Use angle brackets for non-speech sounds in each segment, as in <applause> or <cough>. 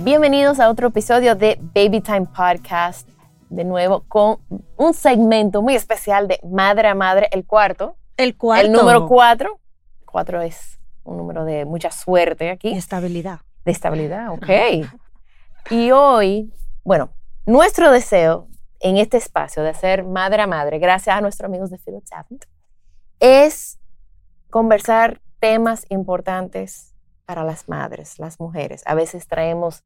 Bienvenidos a otro episodio de Baby Time Podcast, de nuevo con un segmento muy especial de Madre a Madre, el cuarto. El cuarto. El número cuatro. Cuatro es un número de mucha suerte aquí. Estabilidad. De estabilidad, ok. y hoy, bueno, nuestro deseo en este espacio de ser madre a madre, gracias a nuestros amigos de Philips Avent, es conversar temas importantes para las madres, las mujeres. A veces traemos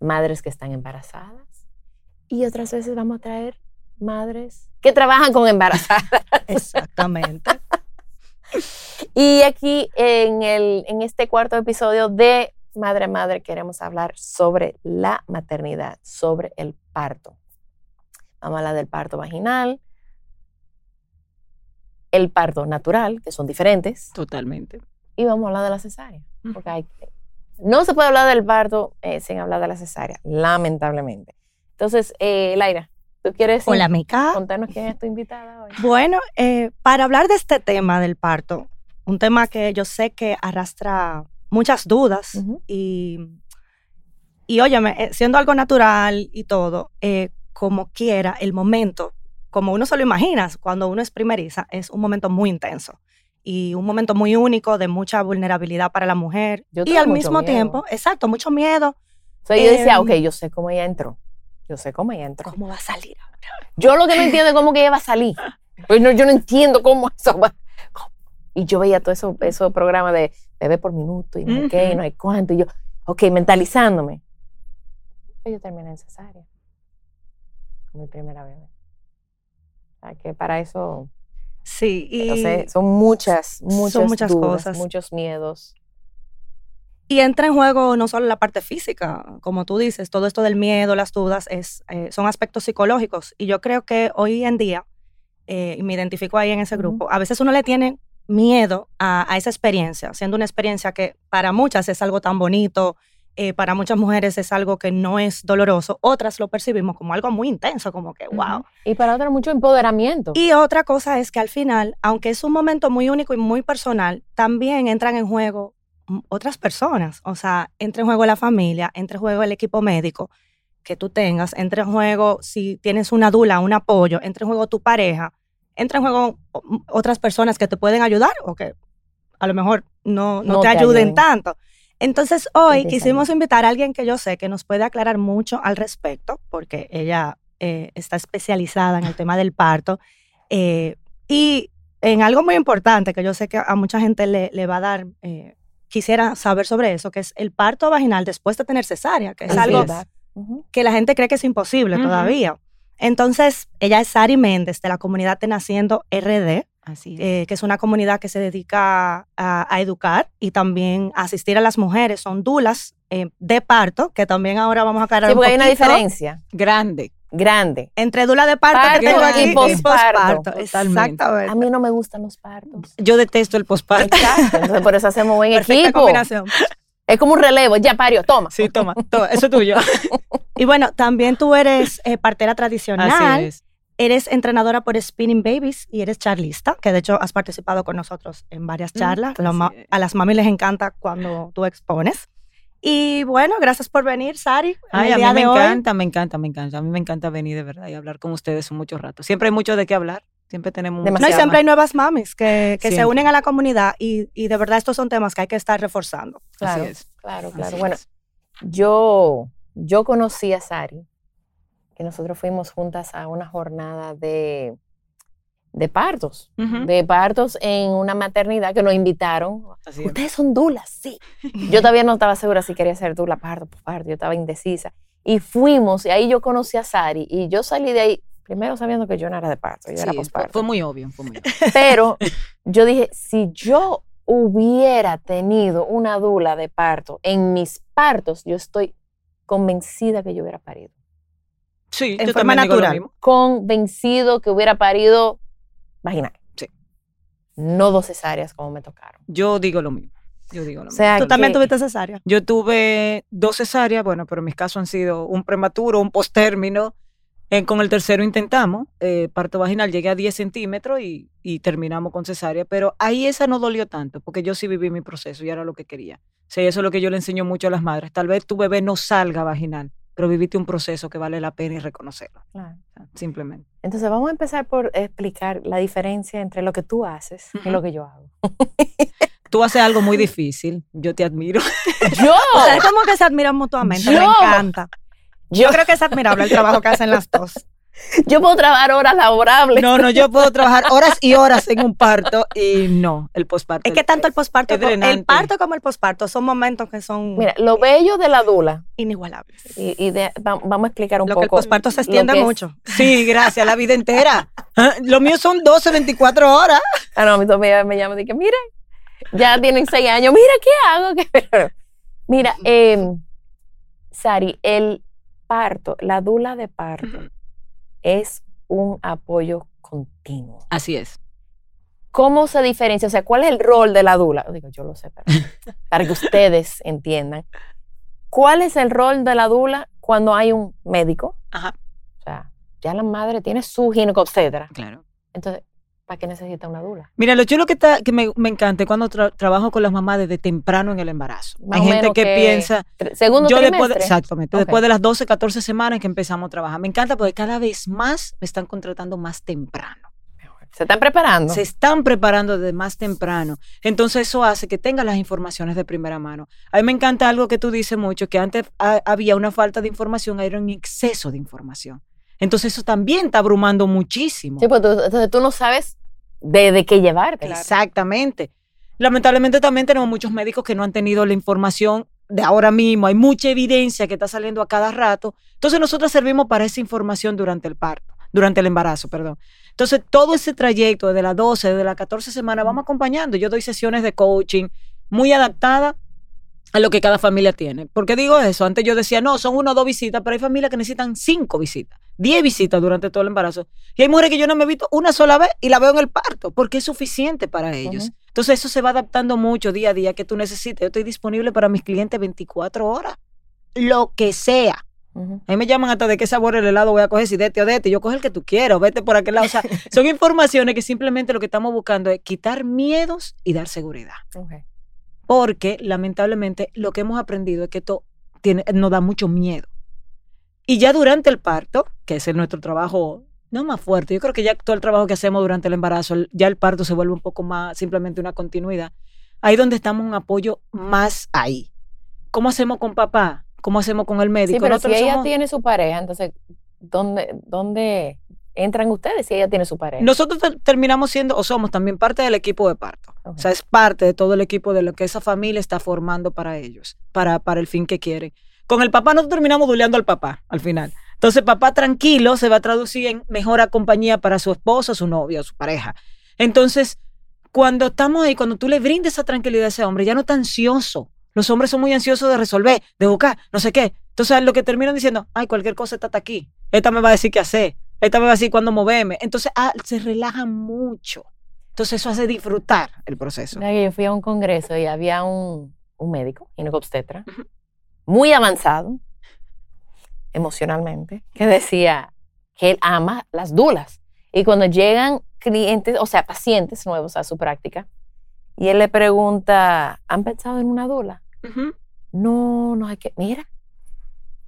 madres que están embarazadas y otras veces vamos a traer madres que trabajan con embarazadas. Exactamente. <laughs> y aquí en, el, en este cuarto episodio de Madre a Madre queremos hablar sobre la maternidad, sobre el parto. Vamos a hablar del parto vaginal, el parto natural, que son diferentes. Totalmente. Y vamos a hablar de la cesárea. Porque hay, no se puede hablar del parto eh, sin hablar de la cesárea, lamentablemente. Entonces, eh, Laira, ¿tú quieres Hola, Mica. contarnos quién es tu invitada hoy? Bueno, eh, para hablar de este tema del parto, un tema que yo sé que arrastra muchas dudas Ujú. y, y óyeme, eh, siendo algo natural y todo, eh, como quiera, el momento, como uno se lo imagina, cuando uno es primeriza, es un momento muy intenso y un momento muy único de mucha vulnerabilidad para la mujer Yo y al mismo miedo. tiempo, exacto, mucho miedo. O sea, yo decía, Em, ok, yo sé cómo ella entró. Yo sé cómo ella entró. ¿Cómo va a salir ahora? Yo lo que no entiendo es cómo que ella va a salir. Pues no, yo no entiendo cómo eso va. Y yo veía todos esos esos programas de bebé por minuto y no hay qué, y Ujú. no hay cuánto. Y yo, ok, mentalizándome. Pues Yo terminé en cesárea. Con mi primera bebé. O sea, que para eso, Sí, y, sea, son muchas, muchas, muchas dudas, cosas. muchos miedos. y entra en juego no solo la parte física, como tú dices, todo esto del miedo, las dudas, es, eh, son aspectos psicológicos. Y yo creo que hoy en día, eh, y me identifico ahí en ese grupo, a veces uno le tiene miedo a, a esa experiencia, siendo una experiencia que para muchas es algo tan bonito, eh, para muchas mujeres es algo que no es doloroso, otras lo percibimos como algo muy intenso, como que, wow. Y para otras, mucho empoderamiento. Y otra cosa es que al final, aunque es un momento muy único y muy personal, también entran en juego mm, otras personas. O sea, entra en juego la familia, entra en juego el equipo médico que tú tengas, entra en juego si tienes una dula, un apoyo, entra en juego tu pareja, entra en juego o- m- otras personas que te pueden ayudar o que a lo mejor no, no, No te, te ayuden ayuden. tanto. Entonces, hoy quisimos invitar a alguien que yo sé que nos puede aclarar mucho al respecto, porque ella eh, está especializada en el tema del parto. eh, y en algo muy importante que yo sé que a mucha gente le, le va a dar, eh, quisiera saber sobre eso, que es el parto vaginal después de tener cesárea, que es Así algo es. Que la gente cree que es imposible todavía. Entonces, ella es Sari Méndez de la comunidad de Naciendo RD, Así es. eh, que es una comunidad que se dedica a, a educar y también a asistir a las mujeres. Son dulas eh, de parto, que también ahora vamos a aclarar Sí, un porque hay una diferencia Grande. grande. entre dula de parto, Parto que tengo aquí y posparto. Exactamente. A mí no me gustan los partos. Yo detesto el posparto. Exacto. Entonces, por eso hacemos buen Perfecta equipo. combinación. Es como un relevo. Ya parió, toma. Sí, toma, toma, eso es tuyo. <laughs> Y bueno, también tú eres eh, partera tradicional. Así es. Eres entrenadora por Spinning Babies y eres charlista, que de hecho has participado con nosotros en varias Mm, charlas. Es. a las mami les encanta cuando tú expones. Y bueno, gracias por venir, Sari. Ay, a mí me hoy. encanta, me encanta, me encanta. A mí me encanta venir de verdad y hablar con ustedes un mucho rato. Siempre hay mucho de qué hablar. Siempre tenemos No, y siempre hay nuevas mamis que, que se unen a la comunidad y, y de verdad estos son temas que hay que estar reforzando. Claro, Así es. claro, claro. Así Bueno, es. yo, yo conocí a Sari, que nosotros fuimos juntas a una jornada de, de partos, de partos en una maternidad que nos invitaron. Ustedes son dulas, sí. <laughs> Yo todavía no estaba segura si quería ser dula, parto, parto, yo estaba indecisa. Y fuimos, y ahí yo conocí a Sari, y yo salí de ahí, primero sabiendo que yo no era de parto, yo Sí, era fue, posparto. fue muy obvio, fue muy obvio. <laughs> Pero <laughs> yo dije, si yo hubiera tenido una dula de parto en mis partos, yo estoy convencida que yo hubiera parido. Sí, En yo forma también digo lo natural. mismo. Convencido que hubiera parido vaginal. Sí. No dos cesáreas como me tocaron. Yo digo lo mismo. Yo digo lo O mismo. Tú también tuviste cesárea. Yo tuve dos cesáreas, bueno, pero mis casos han sido un prematuro, un postérmino. En- con el tercero intentamos, eh, parto vaginal, llegué a 10 centímetros y, y terminamos con cesárea, pero ahí esa no dolió tanto, porque yo sí viví mi proceso y era lo que quería. O sea, eso es lo que yo le enseño mucho a las madres. Tal vez tu bebé no salga vaginal, pero viviste un proceso que vale la pena y reconocerlo. Claro. simplemente. Entonces vamos a empezar por explicar la diferencia entre lo que tú haces y lo que yo hago. Tú haces algo muy <laughs> difícil, yo te admiro. Yo, <laughs> O sea, es como que se admiran mutuamente. Me Yo. encanta. Yo creo que es admirable el trabajo que hacen las dos. <laughs> yo puedo trabajar horas laborables. No, no, yo puedo trabajar <laughs> horas y horas en un parto y no, el posparto. Es que tanto el posparto, el parto como el posparto son momentos que son Mira, lo bello de la dula, inigualables. y, y de- va- vamos a explicar un Lo que el poco. posparto se extiende es- mucho. Sí, gracias, la vida entera. <laughs> Ah, Lo mío son 12, 24 horas. Ah, no, mi tía me llama y dice, mira, ya tienen seis años, mira, ¿qué hago? ¿Qué-?" Mira, eh, Sari, el parto, la dula de parto es un apoyo continuo. Así es. ¿Cómo se diferencia? O sea, ¿cuál es el rol de la dula? Digo, yo lo sé, pero <laughs> para que ustedes entiendan. ¿Cuál es el rol de la dula cuando hay un médico? Ajá. O sea, ya la madre tiene su ginecobstetra. Claro. Entonces, ¿para qué necesita una dula? Mira, lo chulo que, está, que me, me encanta es cuando tra- trabajo con las mamás desde temprano en el embarazo. Más Hay gente que, que piensa, Segundo yo después, de, trimestre. exactamente, Ok. después de las 12, 14 semanas que empezamos a trabajar. Me encanta porque cada vez más me están contratando más temprano. Se están preparando. Se están preparando desde más temprano. Entonces eso hace que tengan las informaciones de primera mano. A mí me encanta algo que tú dices mucho, que antes ha- había una falta de información, ahora hay un exceso de información. Entonces eso también está abrumando muchísimo. Sí, pues tú, entonces tú no sabes de, de qué llevarte. Exactamente. Lamentablemente también tenemos muchos médicos que no han tenido la información de ahora mismo. Hay mucha evidencia que está saliendo a cada rato. Entonces nosotros servimos para esa información durante el parto, durante el embarazo, perdón. Entonces todo ese trayecto desde las 12, desde las 14 semanas, vamos acompañando. Yo doy sesiones de coaching muy adaptadas a lo que cada familia tiene. ¿Por qué digo eso? Antes yo decía, no, son una o dos visitas, pero hay familias que necesitan cinco visitas, diez visitas durante todo el embarazo. Y hay mujeres que yo no me he visto una sola vez y la veo en el parto, porque es suficiente para ellos. Entonces eso se va adaptando mucho día a día que tú necesites. Yo estoy disponible para mis clientes 24 horas, lo que sea. Ujú. A mí me llaman hasta de qué sabor el helado voy a coger, si de este o de este. Yo coge el que tú quieras, vete por aquel lado. O sea, <laughs> son informaciones que simplemente lo que estamos buscando es quitar miedos y dar seguridad porque lamentablemente lo que hemos aprendido es que esto tiene, nos da mucho miedo. Y ya durante el parto, que es el- nuestro trabajo no más fuerte, yo creo que ya todo el trabajo que hacemos durante el embarazo, ya el parto se vuelve un poco más simplemente una continuidad. Ahí donde estamos un apoyo más ahí. ¿Cómo hacemos con papá? ¿Cómo hacemos con el médico? Sí, pero si ella somos- tiene su pareja, entonces, ¿dónde, ¿dónde entran ustedes si ella tiene su pareja? Nosotros ter- terminamos siendo o somos también parte del equipo de parto. O sea, es parte de todo el equipo de lo que esa familia está formando para ellos, para, para el fin que quieren. Con el papá nosotros terminamos duleando al papá al final. Entonces, papá tranquilo se va a traducir en mejor compañía para su esposa, su novia, su pareja. Entonces, cuando estamos ahí, cuando tú le brindes esa tranquilidad a ese hombre, ya no está ansioso. Los hombres son muy ansiosos de resolver, de buscar, no sé qué. Entonces, lo que terminan diciendo, ay, cualquier cosa está hasta aquí. Esta me va a decir qué hacer. Esta me va a decir cuándo moverme. Entonces, ah, se relajan mucho. Entonces, eso hace disfrutar el proceso. Yo fui a un congreso y había un, un médico, ginecobstetra, Ujú. Muy avanzado emocionalmente, que decía que él ama las dulas. Y cuando llegan clientes, o sea, pacientes nuevos a su práctica, y él le pregunta, ¿han pensado en una dula? No, no hay que. Mira,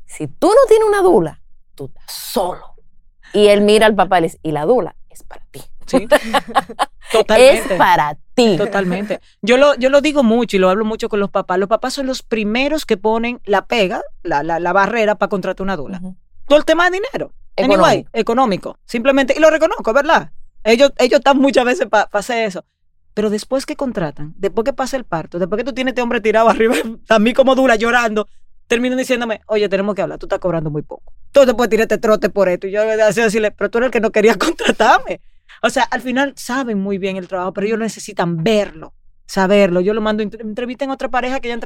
si tú no tienes una dula, tú estás solo. Y él mira al papá y le dice, y la dula es para ti. Sí. <laughs> Totalmente. Es para ti. Totalmente. Yo lo, yo lo digo mucho y lo hablo mucho con los papás. Los papás son los primeros que ponen la pega, la, la, la barrera para contratar una dula. Todo el tema de dinero. Anyway, Económico. económico. Simplemente, y lo reconozco, ¿verdad? Ellos, ellos están muchas veces para hacer eso. Pero después que contratan, después que pasa el parto, después que tú tienes este hombre tirado <laughs> arriba, a mí como dura, llorando, terminan diciéndome, oye, tenemos que hablar, tú estás cobrando muy poco. Tú te puedes tirar este trote por esto. Y yo así decirle, pero tú eres el que no quería <laughs> contratarme. O sea, al final saben muy bien el trabajo, pero ellos necesitan verlo. saberlo. Yo lo mando, entre- entrevisten a otra pareja que ya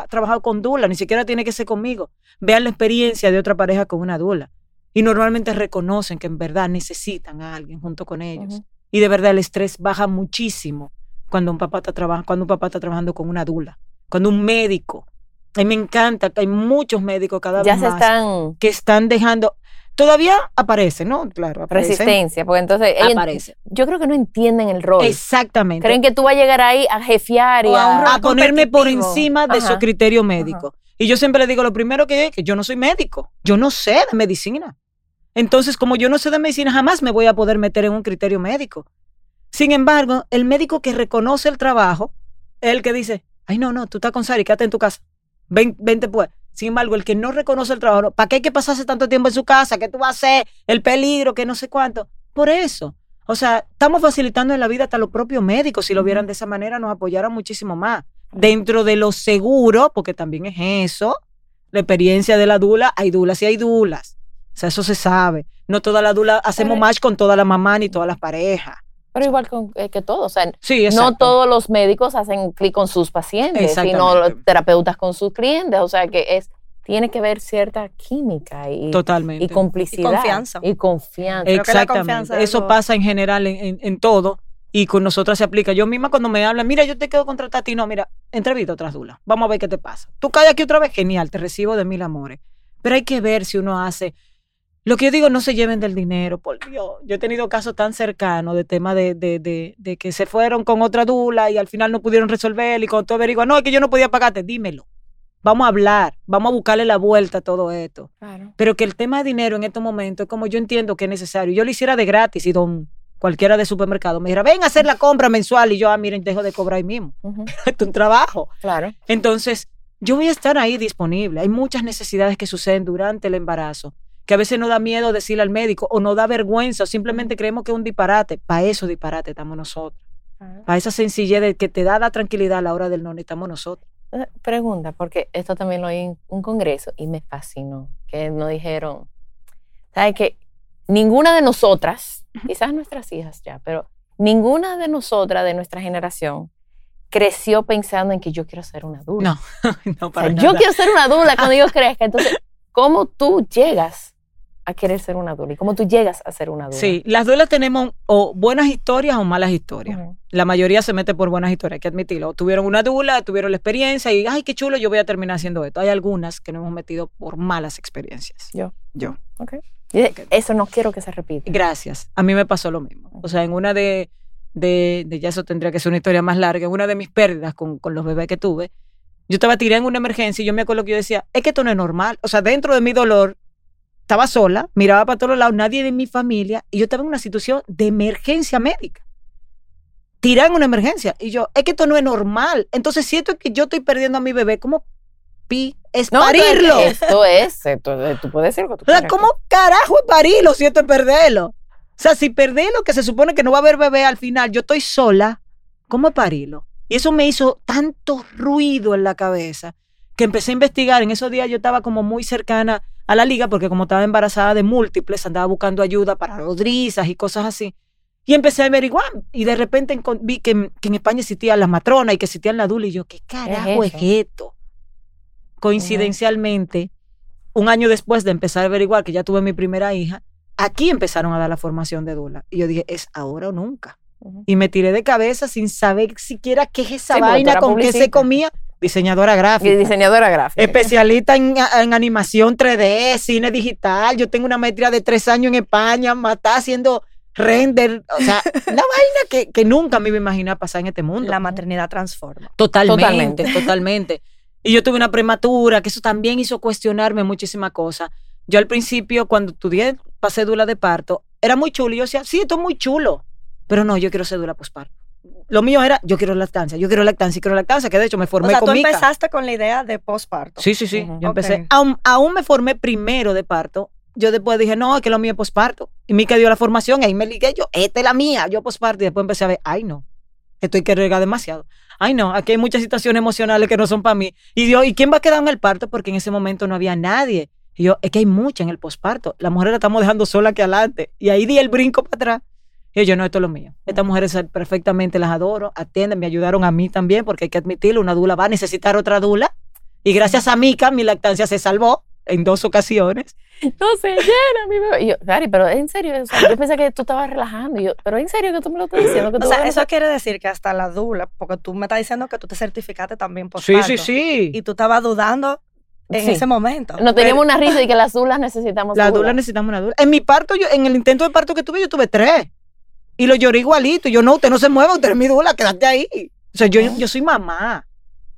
ha trabajado con Dula, ni siquiera tiene que ser conmigo. Vean la experiencia de otra pareja con una Dula. Y normalmente reconocen que en verdad necesitan a alguien junto con ellos. Y de verdad el estrés baja muchísimo cuando un papá está, traba- cuando un papá está trabajando con una Dula, cuando un médico. A mí me encanta que hay muchos médicos cada Ya vez más están que están dejando. Todavía aparece, ¿no? Claro, aparece. resistencia, porque entonces Aparece. yo creo que no entienden el rol. Exactamente. Creen que tú vas a llegar ahí a jefiar y O a ponerme por encima de Ajá. su criterio médico. Y yo siempre le digo, lo primero que es que yo no soy médico, yo no sé de medicina. Entonces, como yo no sé de medicina, jamás me voy a poder meter en un criterio médico. Sin embargo, el médico que reconoce el trabajo es el que dice, ay, no, no, tú estás con Sari, quédate en tu casa, Ven, vente pues. Sin embargo, el que no reconoce el trabajo, ¿para qué hay que pasarse tanto tiempo en su casa? ¿Qué tú vas a hacer? El peligro, que no sé cuánto. Por eso. O sea, estamos facilitando en la vida hasta los propios médicos. Si lo vieran de esa manera, nos apoyaran muchísimo más. Dentro de lo seguro, porque también es eso, la experiencia de la dula, hay dulas y hay dulas. O sea, eso se sabe. No toda la dula, hacemos match con toda la mamá ni todas las parejas. Pero igual con- eh, que todo, o sea, Sí, no todos los médicos hacen clic con sus pacientes, sino los terapeutas con sus clientes, o sea que es tiene que ver cierta química y, Totalmente. y complicidad Y confianza. y confianza. Exactamente. confianza es Eso algo- pasa en general en, en- en todo y con nosotras se aplica. Yo misma cuando me hablan, mira, yo te quedo contratada a ti, no, mira, entrevista otras dulas. Vamos a ver qué te pasa. Tú caes aquí otra vez, genial, te recibo de mil amores. Pero hay que ver si uno hace. Lo que yo digo, no se lleven del dinero, por Dios. Yo he tenido casos tan cercanos de tema de, de, de, de que se fueron con otra dula y al final no pudieron resolver y cuando tú averiguas, no, es que yo no podía pagarte, dímelo. Vamos a hablar, vamos a buscarle la vuelta a todo esto. Claro. Pero que el tema de dinero en estos momentos es como yo entiendo que es necesario. Yo lo hiciera de gratis y don cualquiera de supermercado me dijera, ven a hacer la compra mensual y yo, ah, miren, dejo de cobrar ahí mismo. <laughs> Esto es un trabajo. Claro. Entonces, yo voy a estar ahí disponible. Hay muchas necesidades que suceden durante el embarazo, que a veces nos da miedo decirle al médico o nos da vergüenza o simplemente creemos que es un disparate. Para eso disparate estamos nosotros. Para esa sencillez de que te da la tranquilidad a la hora del no, estamos nosotros. Eh, Pregunta, porque esto también lo oí en un congreso y me fascinó, que nos dijeron, ¿sabes que Ninguna de nosotras, quizás nuestras hijas ya, pero ninguna de nosotras de nuestra generación creció pensando en que yo quiero ser una adulta. No, <laughs> no O sea, para yo nada. quiero ser una adulta cuando yo <laughs> crezca. Entonces, ¿cómo tú llegas a querer ser una adulta? ¿Y cómo tú llegas a ser una adulta? Sí, las duelas tenemos o buenas historias o malas historias. La mayoría se mete por buenas historias, hay que admitirlo. Tuvieron una dula, tuvieron la experiencia y, ay, qué chulo, yo voy a terminar haciendo esto. Hay algunas que nos hemos metido por malas experiencias. Yo. Yo. Ok. Y de- Eso no quiero que se repita. Gracias. A mí me pasó lo mismo. O sea, en una de, de, de- ya eso tendría que ser una historia más larga, en una de mis pérdidas con, con los bebés que tuve, yo estaba tirada en una emergencia y yo me acuerdo que yo decía, es que esto no es normal. O sea, dentro de mi dolor, estaba sola, miraba para todos lados, nadie de mi familia, y yo estaba en una situación de emergencia médica. Tirada en una emergencia. Y yo, es que esto no es normal. Entonces siento que yo estoy perdiendo a mi bebé. ¿Cómo pi? Es No, parirlo. Esto es, esto, eh, tú puedes decir lo tú O sea. ¿cómo carajo es parirlo si esto es perderlo? O sea, si perderlo, que se supone que no va a haber bebé al final, yo estoy sola, ¿cómo es parirlo? Y eso me hizo tanto ruido en la cabeza que empecé a investigar. En esos días yo estaba como muy cercana a la liga porque como estaba embarazada de múltiples, andaba buscando ayuda para nodrizas y cosas así. Y empecé a averiguar y de repente vi que, en- que en España existían las matronas y que existían la dula y yo, ¿qué carajo es, esto? Coincidencialmente, un año después de empezar a averiguar que ya tuve mi primera hija, aquí empezaron a dar la formación de dula. Y yo dije, es ahora o nunca. Y me tiré de cabeza sin saber siquiera qué es esa Sí, vaina, con qué se comía. Diseñadora Y gráfica. diseñadora gráfica. Especialista en, en animación 3D, cine digital. Yo tengo una maestría de tres años en España, matar haciendo render. O sea, <laughs> una vaina que, que nunca me iba a imaginar pasar en este mundo. La maternidad transforma. Totalmente, totalmente. Y yo tuve una prematura, que eso también hizo cuestionarme muchísimas cosas. Yo al principio, cuando estudié para cédula de parto, era muy chulo. Y yo decía, sí, esto es muy chulo. Pero no, yo quiero cédula posparto. Lo mío era, yo quiero lactancia, yo quiero lactancia, quiero lactancia, que de hecho me O formé sea, con tú Mica. empezaste con la idea de posparto. Sí, sí, sí. Yo empecé. Aún, aún me formé primero de parto. Yo después dije, no, es que lo mío es posparto. Y Mica dio la formación, ahí me ligué yo, esta es la mía, yo posparto. Y después empecé a ver, ay, no, esto hay que regar demasiado. Ay, no, aquí hay muchas situaciones emocionales que no son para mí. Y yo, ¿y quién va a quedar en el parto? Porque en ese momento no había nadie. Y yo, es que hay mucha en el posparto. La mujer la estamos dejando sola aquí adelante. Y ahí di el brinco para atrás. Y yo, no, esto es lo mío. Estas mujeres perfectamente las adoro, atienden, me ayudaron a mí también, porque hay que admitirlo, una dula va a necesitar otra dula. Y gracias a Mika, mi lactancia se salvó en dos ocasiones. No se llena mi bebé. Y yo, Gary, pero en serio, o sea, yo pensé que tú estabas relajando. Y yo, pero en serio que tú me lo estás diciendo. Que O sea, a- eso quiere decir que hasta la dula, porque tú me estás diciendo que tú te certificaste también por Sí, sí, sí. Y tú estabas dudando en Sí. ese momento. Nos teníamos una risa y que las dulas necesitamos La dula. dula necesitamos una dula. En mi parto, yo, en el intento de parto que tuve, yo tuve tres. Y lo lloré igualito. Y yo, no, usted no se mueva, usted es mi dula, quédate ahí. O sea, yo, yo soy mamá.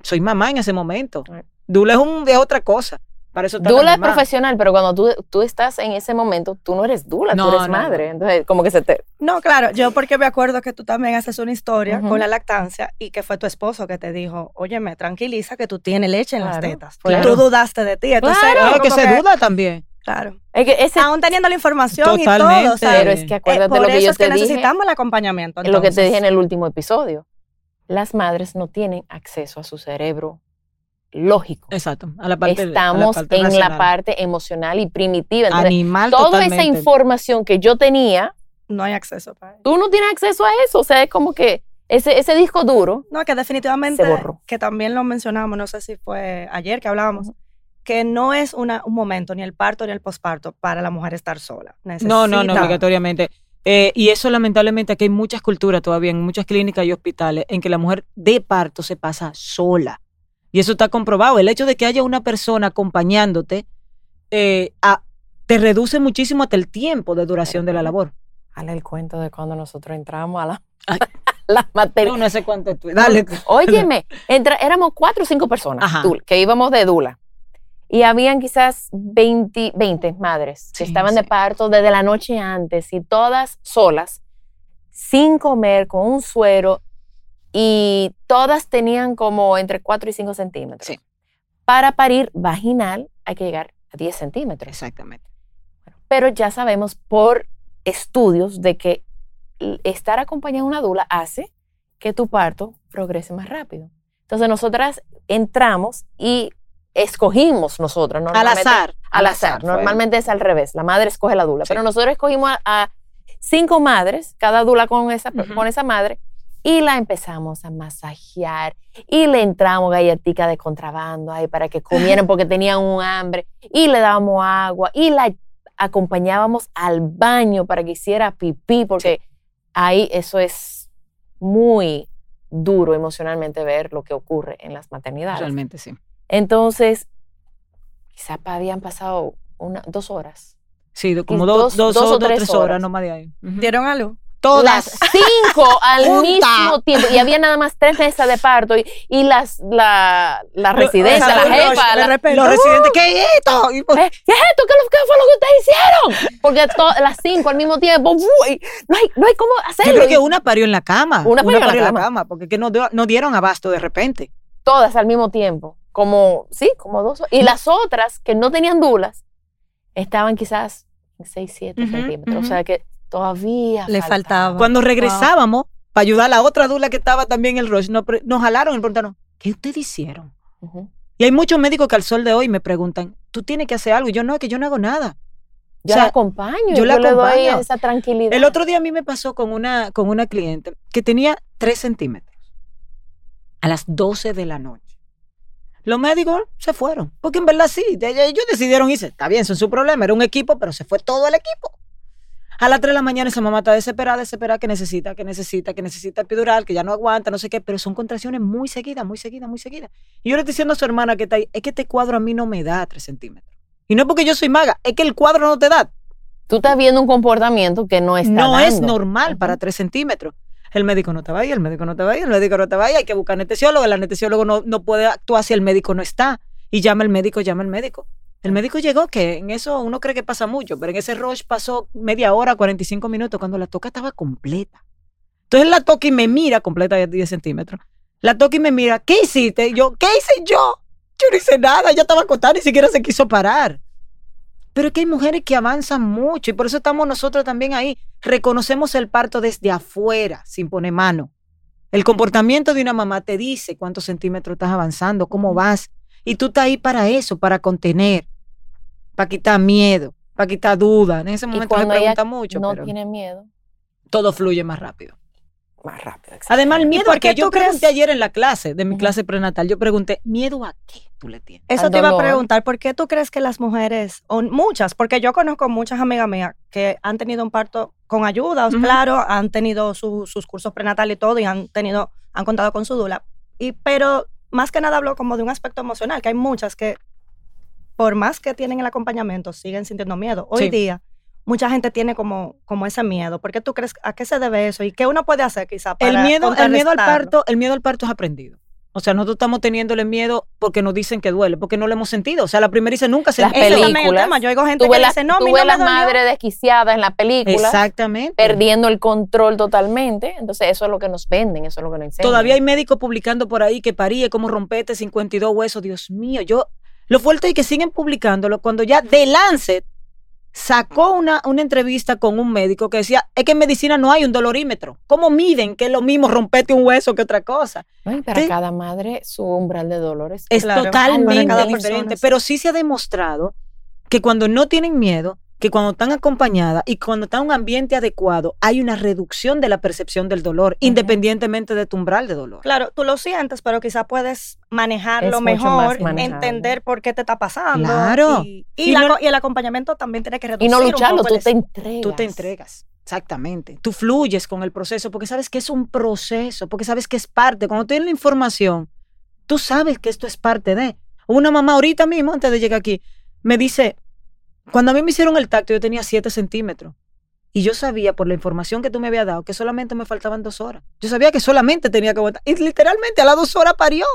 Soy mamá en ese momento. Dula es, un, es otra cosa. Para eso Dula es profesional, pero cuando tú, tú estás en ese momento, tú no eres dula, No, tú eres no, madre. no. Entonces, como que se te... No, claro, yo porque me acuerdo que tú también haces una historia con la lactancia y que fue tu esposo que te dijo, óyeme, tranquiliza que tú tienes leche en las tetas. claro. Tú dudaste de ti. Entonces, Claro, como que se duda también. Claro. Es que ese, Aún teniendo la información y todo, o sea, pero es que eh, acuérdate por lo que eso yo es que te dije. necesitamos el acompañamiento. lo que te dije en entonces. el último episodio. Las madres no tienen acceso a su cerebro lógico. Exacto. A la parte, a la Estamos parte en la parte emocional y primitiva. Entonces, Animal toda esa información que yo tenía, No hay acceso para tú no tienes acceso a eso. O sea, es como que ese, ese disco duro, No, que definitivamente, Se borró. que también lo mencionamos, no sé si fue ayer que hablábamos, que no es una, un momento, ni el parto ni el posparto, para la mujer estar sola. No, no, no, obligatoriamente. Eh, y eso lamentablemente aquí hay muchas culturas todavía, en muchas clínicas y hospitales, en que la mujer de parto se pasa sola. Y eso está comprobado. El hecho de que haya una persona acompañándote eh, a- te reduce muchísimo hasta el tiempo de duración de la labor. Dale el cuento de cuando nosotros entramos a la, <laughs> la materia. No, no sé cuánto tú. Dale. Óyeme, entra- éramos cuatro o cinco personas Ajá. que íbamos de Dula. Y habían quizás 20, 20 madres que Sí, estaban de parto desde la noche antes y todas solas, sin comer, con un suero. Y todas tenían como entre 4 y 5 centímetros. Sí. Para parir vaginal hay que llegar a 10 centímetros. Exactamente. Pero ya sabemos por estudios de que estar acompañado de una dula hace que tu parto progrese más rápido. Entonces nosotras entramos y escogimos nosotras. Al azar. Al azar. fue. Normalmente es al revés. La madre escoge la dula. Sí. Pero nosotros escogimos a, a cinco madres, cada dula con esa, con esa madre, y la empezamos a masajear. Y le entramos galletica de contrabando ahí para que comieran <laughs> porque tenían un hambre. Y le dábamos agua. Y la acompañábamos al baño para que hiciera pipí, porque ahí eso es muy duro emocionalmente ver lo que ocurre en las maternidades. Realmente sí. Entonces, quizás habían pasado una, dos horas. Sí, como Dos- dos, dos, dos o tres tres horas, horas. no más de ahí. ¿Dieron a luz? Todas. Las cinco <laughs> al mismo tiempo. Y había nada más tres mesas de parto. Y, y las, la, la sea, la jefa. la- Los residentes, ¿qué es esto? Y pues, "Eh, ¿Qué es esto? ¿Qué, fue lo que ustedes hicieron? Porque to- las cinco al mismo tiempo. uy, no, hay, no hay cómo Yo hacerlo. creo que una parió en la cama. Una parió en la cama. porque que no, no dieron abasto de repente. Todas al mismo tiempo. Como, sí, como dos. Y las otras que no tenían dulas estaban quizás en 6, 7 Ujú, centímetros. O sea que todavía Le faltaba. Cuando regresábamos, para ayudar a la otra dula que estaba también en el rush, nos, nos jalaron y preguntaron, ¿qué ustedes hicieron? Y hay muchos médicos que al sol de hoy me preguntan, ¿tú tienes que hacer algo? Y yo no, que yo no hago nada. Yo O sea, la acompaño, yo yo, la le doy acompaño. esa tranquilidad. El otro día a mí me pasó con una, con una cliente que tenía 3 centímetros a las 12 de la noche. Los médicos se fueron, porque en verdad sí, ellos decidieron irse. Está bien, es su problema, era un equipo, pero se fue todo el equipo. A las 3 de la mañana esa mamá está desesperada, desesperada, que necesita, que necesita, que necesita epidural, que ya no aguanta, no sé qué, pero son contracciones muy seguidas, muy seguidas, muy seguidas. Y yo le estoy diciendo a su hermana que está ahí, es que este cuadro a mí no me da 3 centímetros. Y no es porque yo soy maga, es que el cuadro no te da. Tú estás viendo un comportamiento que no está no es normal para 3 centímetros. El médico no estaba ahí, el médico no estaba ahí, el médico no estaba ahí, hay que buscar anestesiólogo, el anestesiólogo no, no puede actuar si el médico no está. Y llama el médico, llama el médico. El médico llegó, que en eso uno cree que pasa mucho, pero en ese rush pasó media hora, 45 minutos, cuando la toca estaba completa. Entonces la toca y me mira, completa de 10 centímetros. La toca y me mira, ¿qué hiciste? Y yo, ¿qué hice yo? Yo no hice nada, ella estaba acostada, ni siquiera se quiso parar. Pero es que hay mujeres que avanzan mucho y por eso estamos nosotros también ahí. Reconocemos el parto desde afuera, sin poner mano. El comportamiento de una mamá te dice cuántos centímetros estás avanzando, cómo vas. Y tú estás ahí para eso, para contener, para quitar miedo, para quitar duda. En ese momento ella pregunta mucho. no pero tiene miedo, todo fluye más rápido. Más rápido. Además, el miedo por a qué que yo tú crees- pregunté ayer en la clase, de mi clase prenatal, yo pregunté, ¿miedo a qué tú le tienes? Eso Al te iba a preguntar, ¿por qué tú crees que las mujeres, o muchas, porque yo conozco muchas amigas mías que han tenido un parto con ayuda, claro, han tenido su- sus cursos prenatales y todo, y han tenido, han contado con su dula. Y, pero más que nada hablo como de un aspecto emocional, que hay muchas que, por más que tienen el acompañamiento, siguen sintiendo miedo. Hoy Sí. día, mucha gente tiene como, como ese miedo. ¿Por qué tú crees, a qué se debe eso? ¿Y qué uno puede hacer quizá para El miedo, el miedo al parto, el miedo al parto es aprendido. O sea, nosotros estamos teniéndole miedo porque nos dicen que duele, porque no lo hemos sentido. O sea, la primeriza nunca se Las películas. Yo oigo gente Tú que ves la, dice, no, la madre desquiciada en la película, Exactamente. perdiendo el control totalmente. Entonces, eso es lo que nos venden, eso es lo que nos enseñan. Todavía hay médicos publicando por ahí que parí, como rompete 52 huesos. Dios mío, yo. Lo fuerte es que siguen publicándolo cuando ya The Lancet sacó una, una entrevista con un médico que decía: es que en medicina no hay un dolorímetro. ¿Cómo miden que es lo mismo rompete un hueso que otra cosa? No, y para Sí. cada madre, su umbral de dolores Es Claro, totalmente diferente. persona, sí. Pero sí se ha demostrado que cuando no tienen miedo, que cuando están acompañadas y cuando está en un ambiente adecuado, hay una reducción de la percepción del dolor, independientemente de tu umbral de dolor. Claro, tú lo sientes, pero quizás puedes manejarlo Es mejor, entender por qué te está pasando. Claro. Y, y Y la no- co- y el acompañamiento también tiene que reducir y no un lucharlo, poco tú el te entregas. Tú te entregas. Exactamente. Tú fluyes con el proceso porque sabes que es un proceso, porque sabes que es parte. Cuando tienes la información, tú sabes que esto es parte de. Una mamá ahorita mismo, antes de llegar aquí, me dice, cuando a mí me hicieron el tacto, yo tenía 7 centímetros. Y yo sabía por la información que tú me habías dado que solamente me faltaban dos horas. Yo sabía que solamente tenía que aguantar. Y literalmente a las dos horas parió.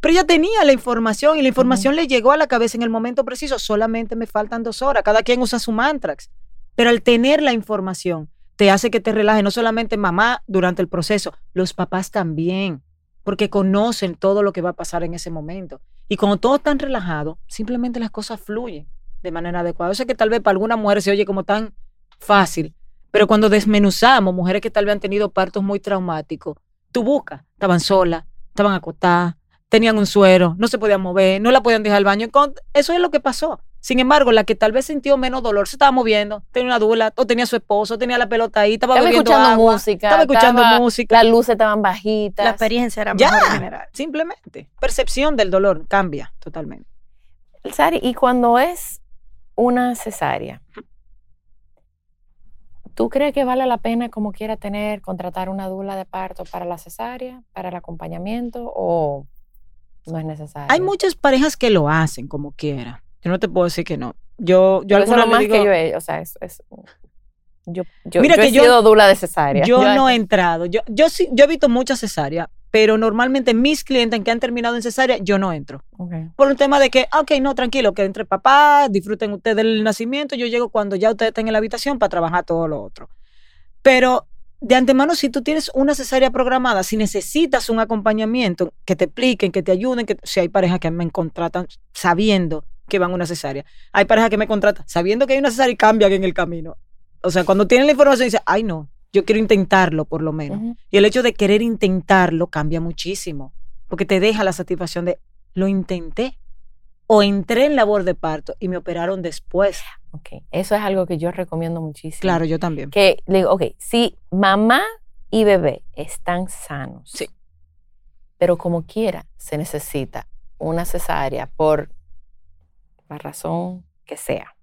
Pero ella tenía la información y la información le llegó a la cabeza en el momento preciso. Solamente me faltan dos horas. Cada quien usa su mantrax. Pero al tener la información, te hace que te relajes, no solamente mamá durante el proceso, los papás también, porque conocen todo lo que va a pasar en ese momento. Y cuando todos están relajados, simplemente las cosas fluyen de manera adecuada. Yo sé que tal vez para algunas mujeres se oye como tan fácil, pero cuando desmenuzamos mujeres que tal vez han tenido partos muy traumáticos, tú buscas, estaban solas, estaban acotadas, tenían un suero, no se podían mover, no la podían dejar al baño. Eso es lo que pasó. Sin embargo, la que tal vez sintió menos dolor se estaba moviendo, tenía una dula, o tenía su esposo, tenía la pelota ahí, estaba, Estaba bebiendo escuchando agua, música. estaba escuchando estaba- música. Las luces estaban bajitas. La experiencia era Ya. mejor en general. Simplemente. Percepción del dolor cambia totalmente. Sari, y cuando es una cesárea, ¿tú crees que vale la pena como quiera tener, contratar una dula de parto para la cesárea, para el acompañamiento o no es necesario? Hay muchas parejas que lo hacen como quiera. Yo no te puedo decir que no. Yo, yo eso es lo más digo, que yo he, o sea, es, es- yo, yo, Mira yo que he sido dula de cesárea. Yo no he entrado. Yo, yo sí, yo he visto muchas cesáreas, pero normalmente mis clientes que han terminado en cesárea, yo no entro. Por un tema de que, ah, ok, no, tranquilo, que entre papá, disfruten ustedes del nacimiento, yo llego cuando ya ustedes estén en la habitación para trabajar todo lo otro. Pero de antemano, si tú tienes una cesárea programada, si necesitas un acompañamiento, que te expliquen, que te ayuden, que si hay parejas que me contratan sabiendo que van a una cesárea, hay parejas que me contratan sabiendo que hay una cesárea y cambian en el camino. O sea, cuando tienen la información, dicen, ay, no, yo quiero intentarlo por lo menos. Y el hecho de querer intentarlo cambia muchísimo, porque te deja la satisfacción de, lo intenté, o entré en labor de parto y me operaron después. Ok, Eso es algo que yo recomiendo muchísimo. Claro, yo también. Que le digo, ok, si mamá y bebé están sanos, Sí. pero como quiera se necesita una cesárea por la razón que sea,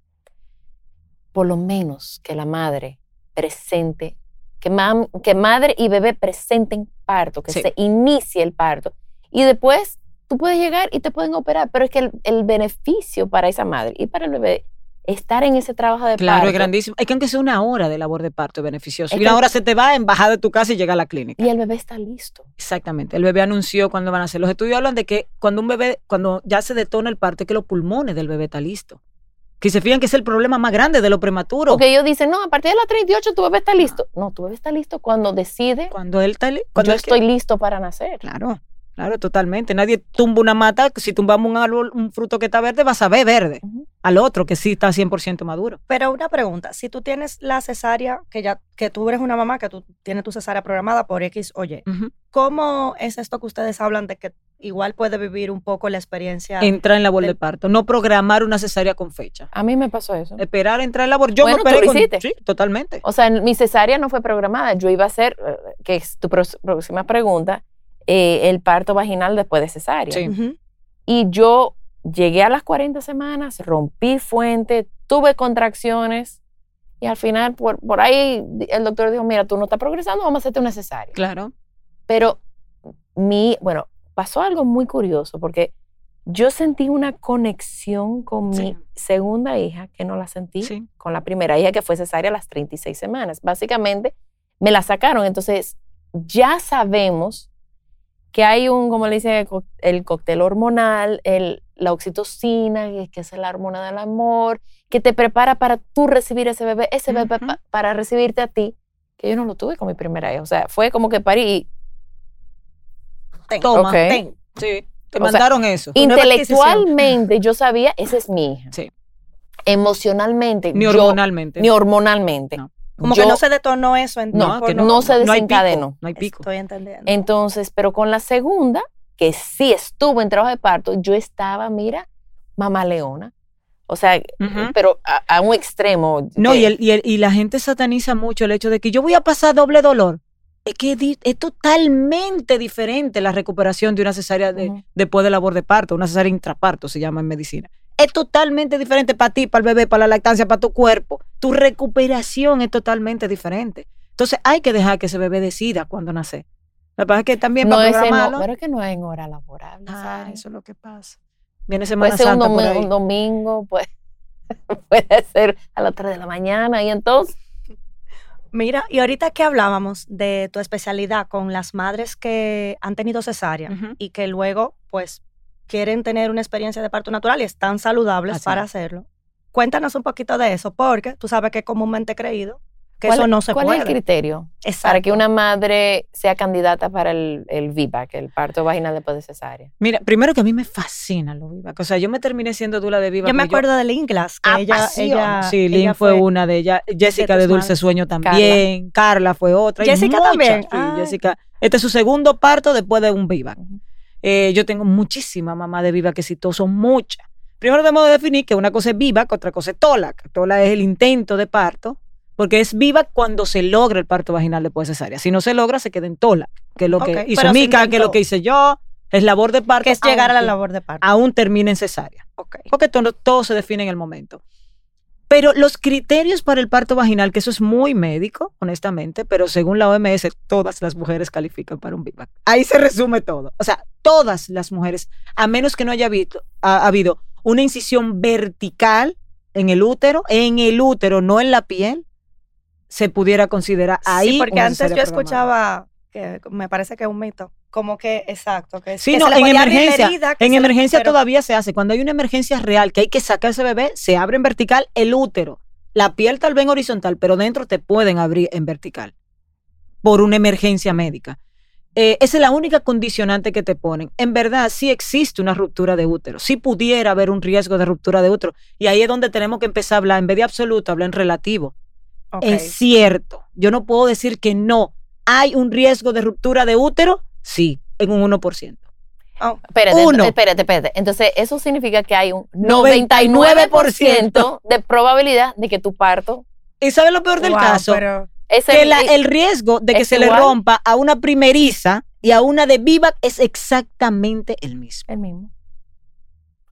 por lo menos que la madre presente, que, mam- que madre y bebé presenten parto, que Sí. se inicie el parto y después tú puedes llegar y te pueden operar, pero es que el, el beneficio para esa madre y para el bebé estar en ese trabajo de Claro, parto es grandísimo. Es que aunque sea una hora de labor de parto es beneficioso. Es y una hora se te va en bajar de tu casa y llega a la clínica. y el bebé está listo. Exactamente. El bebé anunció cuando van a hacer. Los estudios hablan de que cuando un bebé, cuando ya se detona el parto, es que los pulmones del bebé están listos. Que se fijan que es el problema más grande de lo prematuro. Porque ellos dicen, no, a partir de las 38 tu bebé está listo. No, tu bebé está listo cuando decide, Cuando él está li- cuando yo él estoy quiere. listo para nacer. Claro, claro, totalmente. Nadie tumba una mata. Si tumbamos un árbol, un fruto que está verde, vas a ver verde. Al otro que sí está 100% maduro. Pero una pregunta, si tú tienes la cesárea, que ya que tú eres una mamá, que tú tienes tu cesárea programada por X o Y. ¿cómo es esto que ustedes hablan de que igual puede vivir un poco la experiencia? Entrar en labor de del- parto, no programar una cesárea con fecha. A mí me pasó eso. Esperar entrar en labor. Yo Bueno, me tú esperé lo con- hiciste. Sí, totalmente. O sea, mi cesárea no fue programada. Yo iba a hacer, eh, que es tu próxima pregunta, eh, el parto vaginal después de cesárea. Sí. Y yo llegué a las 40 semanas, rompí fuente, tuve contracciones y al final por, por ahí el doctor dijo, mira, tú no estás progresando, vamos a hacerte una cesárea. Claro. Pero mi, bueno, pasó algo muy curioso porque yo sentí una conexión con Sí. mi segunda hija que no la sentí Sí. con la primera hija que fue cesárea a las 36 semanas. Básicamente me la sacaron, entonces ya sabemos que hay un, como le dicen, el, cóctel hormonal, el, la oxitocina, que, es la hormona del amor, que te prepara para tú recibir ese bebé, ese bebé pa- para recibirte a ti, que yo no lo tuve con mi primera hija. O sea, fue como que parí y Ten, Toma, ten. Sí. Te O sea, mandaron eso. intelectualmente yo sabía, esa es mi hija. Sí. Emocionalmente, Ni yo- hormonalmente. ni hormonalmente. No. Como yo- que no se detonó eso en No, por que no se hay pico, desencadenó. No hay pico. Estoy entendiendo. Entonces, pero con la segunda, que sí estuvo en trabajo de parto, yo estaba, mira, mamá leona. O sea, pero a, a un extremo. No, y, el, y, el- y la gente sataniza mucho el hecho de que yo voy a pasar doble dolor. Es que di- es totalmente diferente la recuperación de una cesárea de- Ujú. después de labor de parto, una cesárea intraparto se llama en medicina. Es totalmente diferente para ti, para el bebé, para la lactancia, para tu cuerpo. Tu recuperación es totalmente diferente. Entonces hay que dejar que ese bebé decida cuándo nacer. Lo que pasa es que también no para programarlo. pero es que no es en hora laborable. Ah, ¿sabes? eso es lo que pasa. Viene Semana Puede ser un, Santa por ahí. un domingo, pues, <laughs> puede ser a las 3 de la mañana y entonces Mira, y ahorita que hablábamos de tu especialidad con las madres que han tenido cesárea y que luego, pues, quieren tener una experiencia de parto natural y están saludables Así para hacerlo. Cuéntanos un poquito de eso, porque tú sabes que es comúnmente creído que ¿cuál, eso no se cuál puede. es el criterio Exacto. para que una madre sea candidata para el, el VIVAC, el parto vaginal después de cesárea? Mira, primero que a mí me fascina los VIVAC. O sea, yo me terminé siendo dula de VIVAC. Yo me porque acuerdo de Lynn Glass, que ella, apasiona. ella, Sí, ella Lynn fue, una de ellas. Jessica de Dulce madres. Sueño también. Carla, fue otra. y Jessica muchas, también. sí. Jessica. Este es su segundo parto después de un VIVAC. Eh, yo tengo muchísimas mamás de VIVAC exitosos, muchas. Primero tenemos que definir que una cosa es VIVAC, otra cosa es TOLAC. TOLAC es el intento de parto, porque es VIVAC cuando se logra el parto vaginal después de cesárea. Si no se logra, se queda en TOLAC, que es lo Ok, que hizo Mica, que es lo que hice yo. Es labor de parto. que es llegar a la labor de parto. Aún termina en cesárea Ok. porque todo, todo se define en el momento. Pero los criterios para el parto vaginal, que eso es muy médico, honestamente, pero según la OMS, todas las mujeres califican para un VIVAC. Ahí se resume todo. O sea, todas las mujeres, a menos que no haya habido, ha, habido una incisión vertical en el útero, en el útero, no en la piel, se pudiera considerar ahí. sí, porque antes yo programada. escuchaba que me parece que es un mito, como que exacto, que, Sí, que no, se le en emergencia. herida, En se le- emergencia pero- todavía se hace. Cuando hay una emergencia real que hay que sacar ese bebé, se abre en vertical el útero. La piel tal vez en horizontal, pero dentro te pueden abrir en vertical por una emergencia médica. Eh, esa es la única condicionante que te ponen. En verdad, sí existe una ruptura de útero. Sí pudiera haber un riesgo de ruptura de útero. Y ahí es donde tenemos que empezar a hablar, en vez de absoluto, hablar en relativo. Es cierto. Yo no puedo decir que no. ¿Hay un riesgo de ruptura de útero? Sí, en un 1%. Oh, Espérate, Uno. espérate, espérate. Entonces, eso significa que hay un 99% 99% de probabilidad de que tu parto ¿Y sabes lo peor del wow, caso? pero- es que el, la- el riesgo de que se le rompa a una primeriza y a una de vivac es exactamente el mismo. el mismo.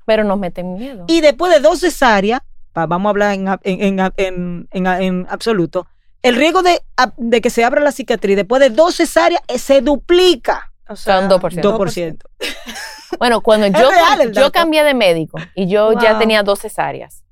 Pero nos meten miedo. Y después de dos cesáreas, vamos a hablar en, a- en- en- en- en- en absoluto, el riesgo de, que se abra la cicatriz después de dos cesáreas eh, se duplica o sea, Son 2%. 2%. Bueno, cuando yo, real yo cambié de médico y yo ya tenía dos cesáreas.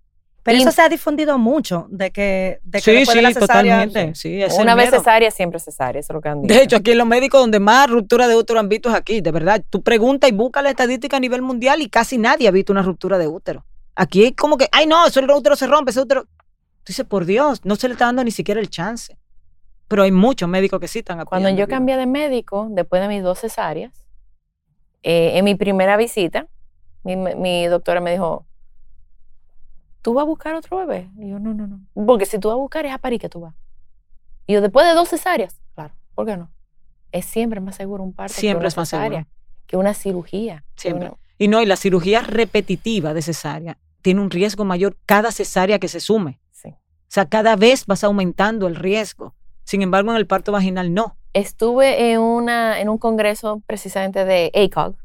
Pero Y- eso se ha difundido mucho, de que, de que Sí, después sí, de la cesárea- totalmente. Sí, es Una vez miedo. cesárea, siempre cesárea, eso es lo que han dicho. De hecho, aquí en los médicos donde más ruptura de útero han visto es aquí, de verdad. Tú preguntas y buscas la estadística a nivel mundial y casi nadie ha visto una ruptura de útero. Aquí es como que, ay no, eso el útero se rompe, ese útero. Tú dices, por Dios, no se le está dando ni siquiera el chance. Pero hay muchos médicos que sí están Cuando apoyando yo el cambié de médico, después de mis dos cesáreas, eh, en mi primera visita, mi, mi doctora me dijo, ¿tú vas a buscar otro bebé? Y yo, no, no, no. Porque si tú vas a buscar es a París que tú vas. Y yo, después de dos cesáreas, claro, ¿por qué no? Es siempre más seguro un parto Siempre que una es más seguro. que una cirugía. Siempre. una- Y no, y la cirugía repetitiva de cesárea tiene un riesgo mayor cada cesárea que se sume. Sea, cada vez vas aumentando el riesgo. Sin embargo, en el parto vaginal no. Estuve en, una, en un congreso precisamente de ACOG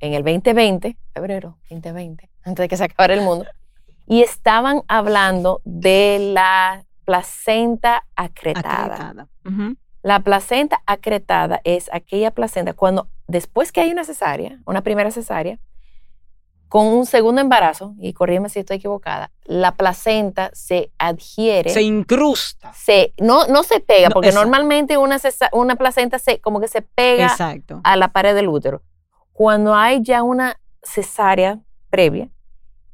en el 2020, febrero 2020, antes de que se acabara el mundo, y estaban hablando de la placenta acretada. La placenta acretada es aquella placenta cuando después que hay una cesárea, una primera cesárea, con un segundo embarazo, y corrígeme si estoy equivocada, la placenta se adhiere, Se incrusta. se, no, no se pega, No, porque exacto. normalmente una, una placenta se, como que se pega Exacto. a la pared del útero. Cuando hay ya una cesárea previa,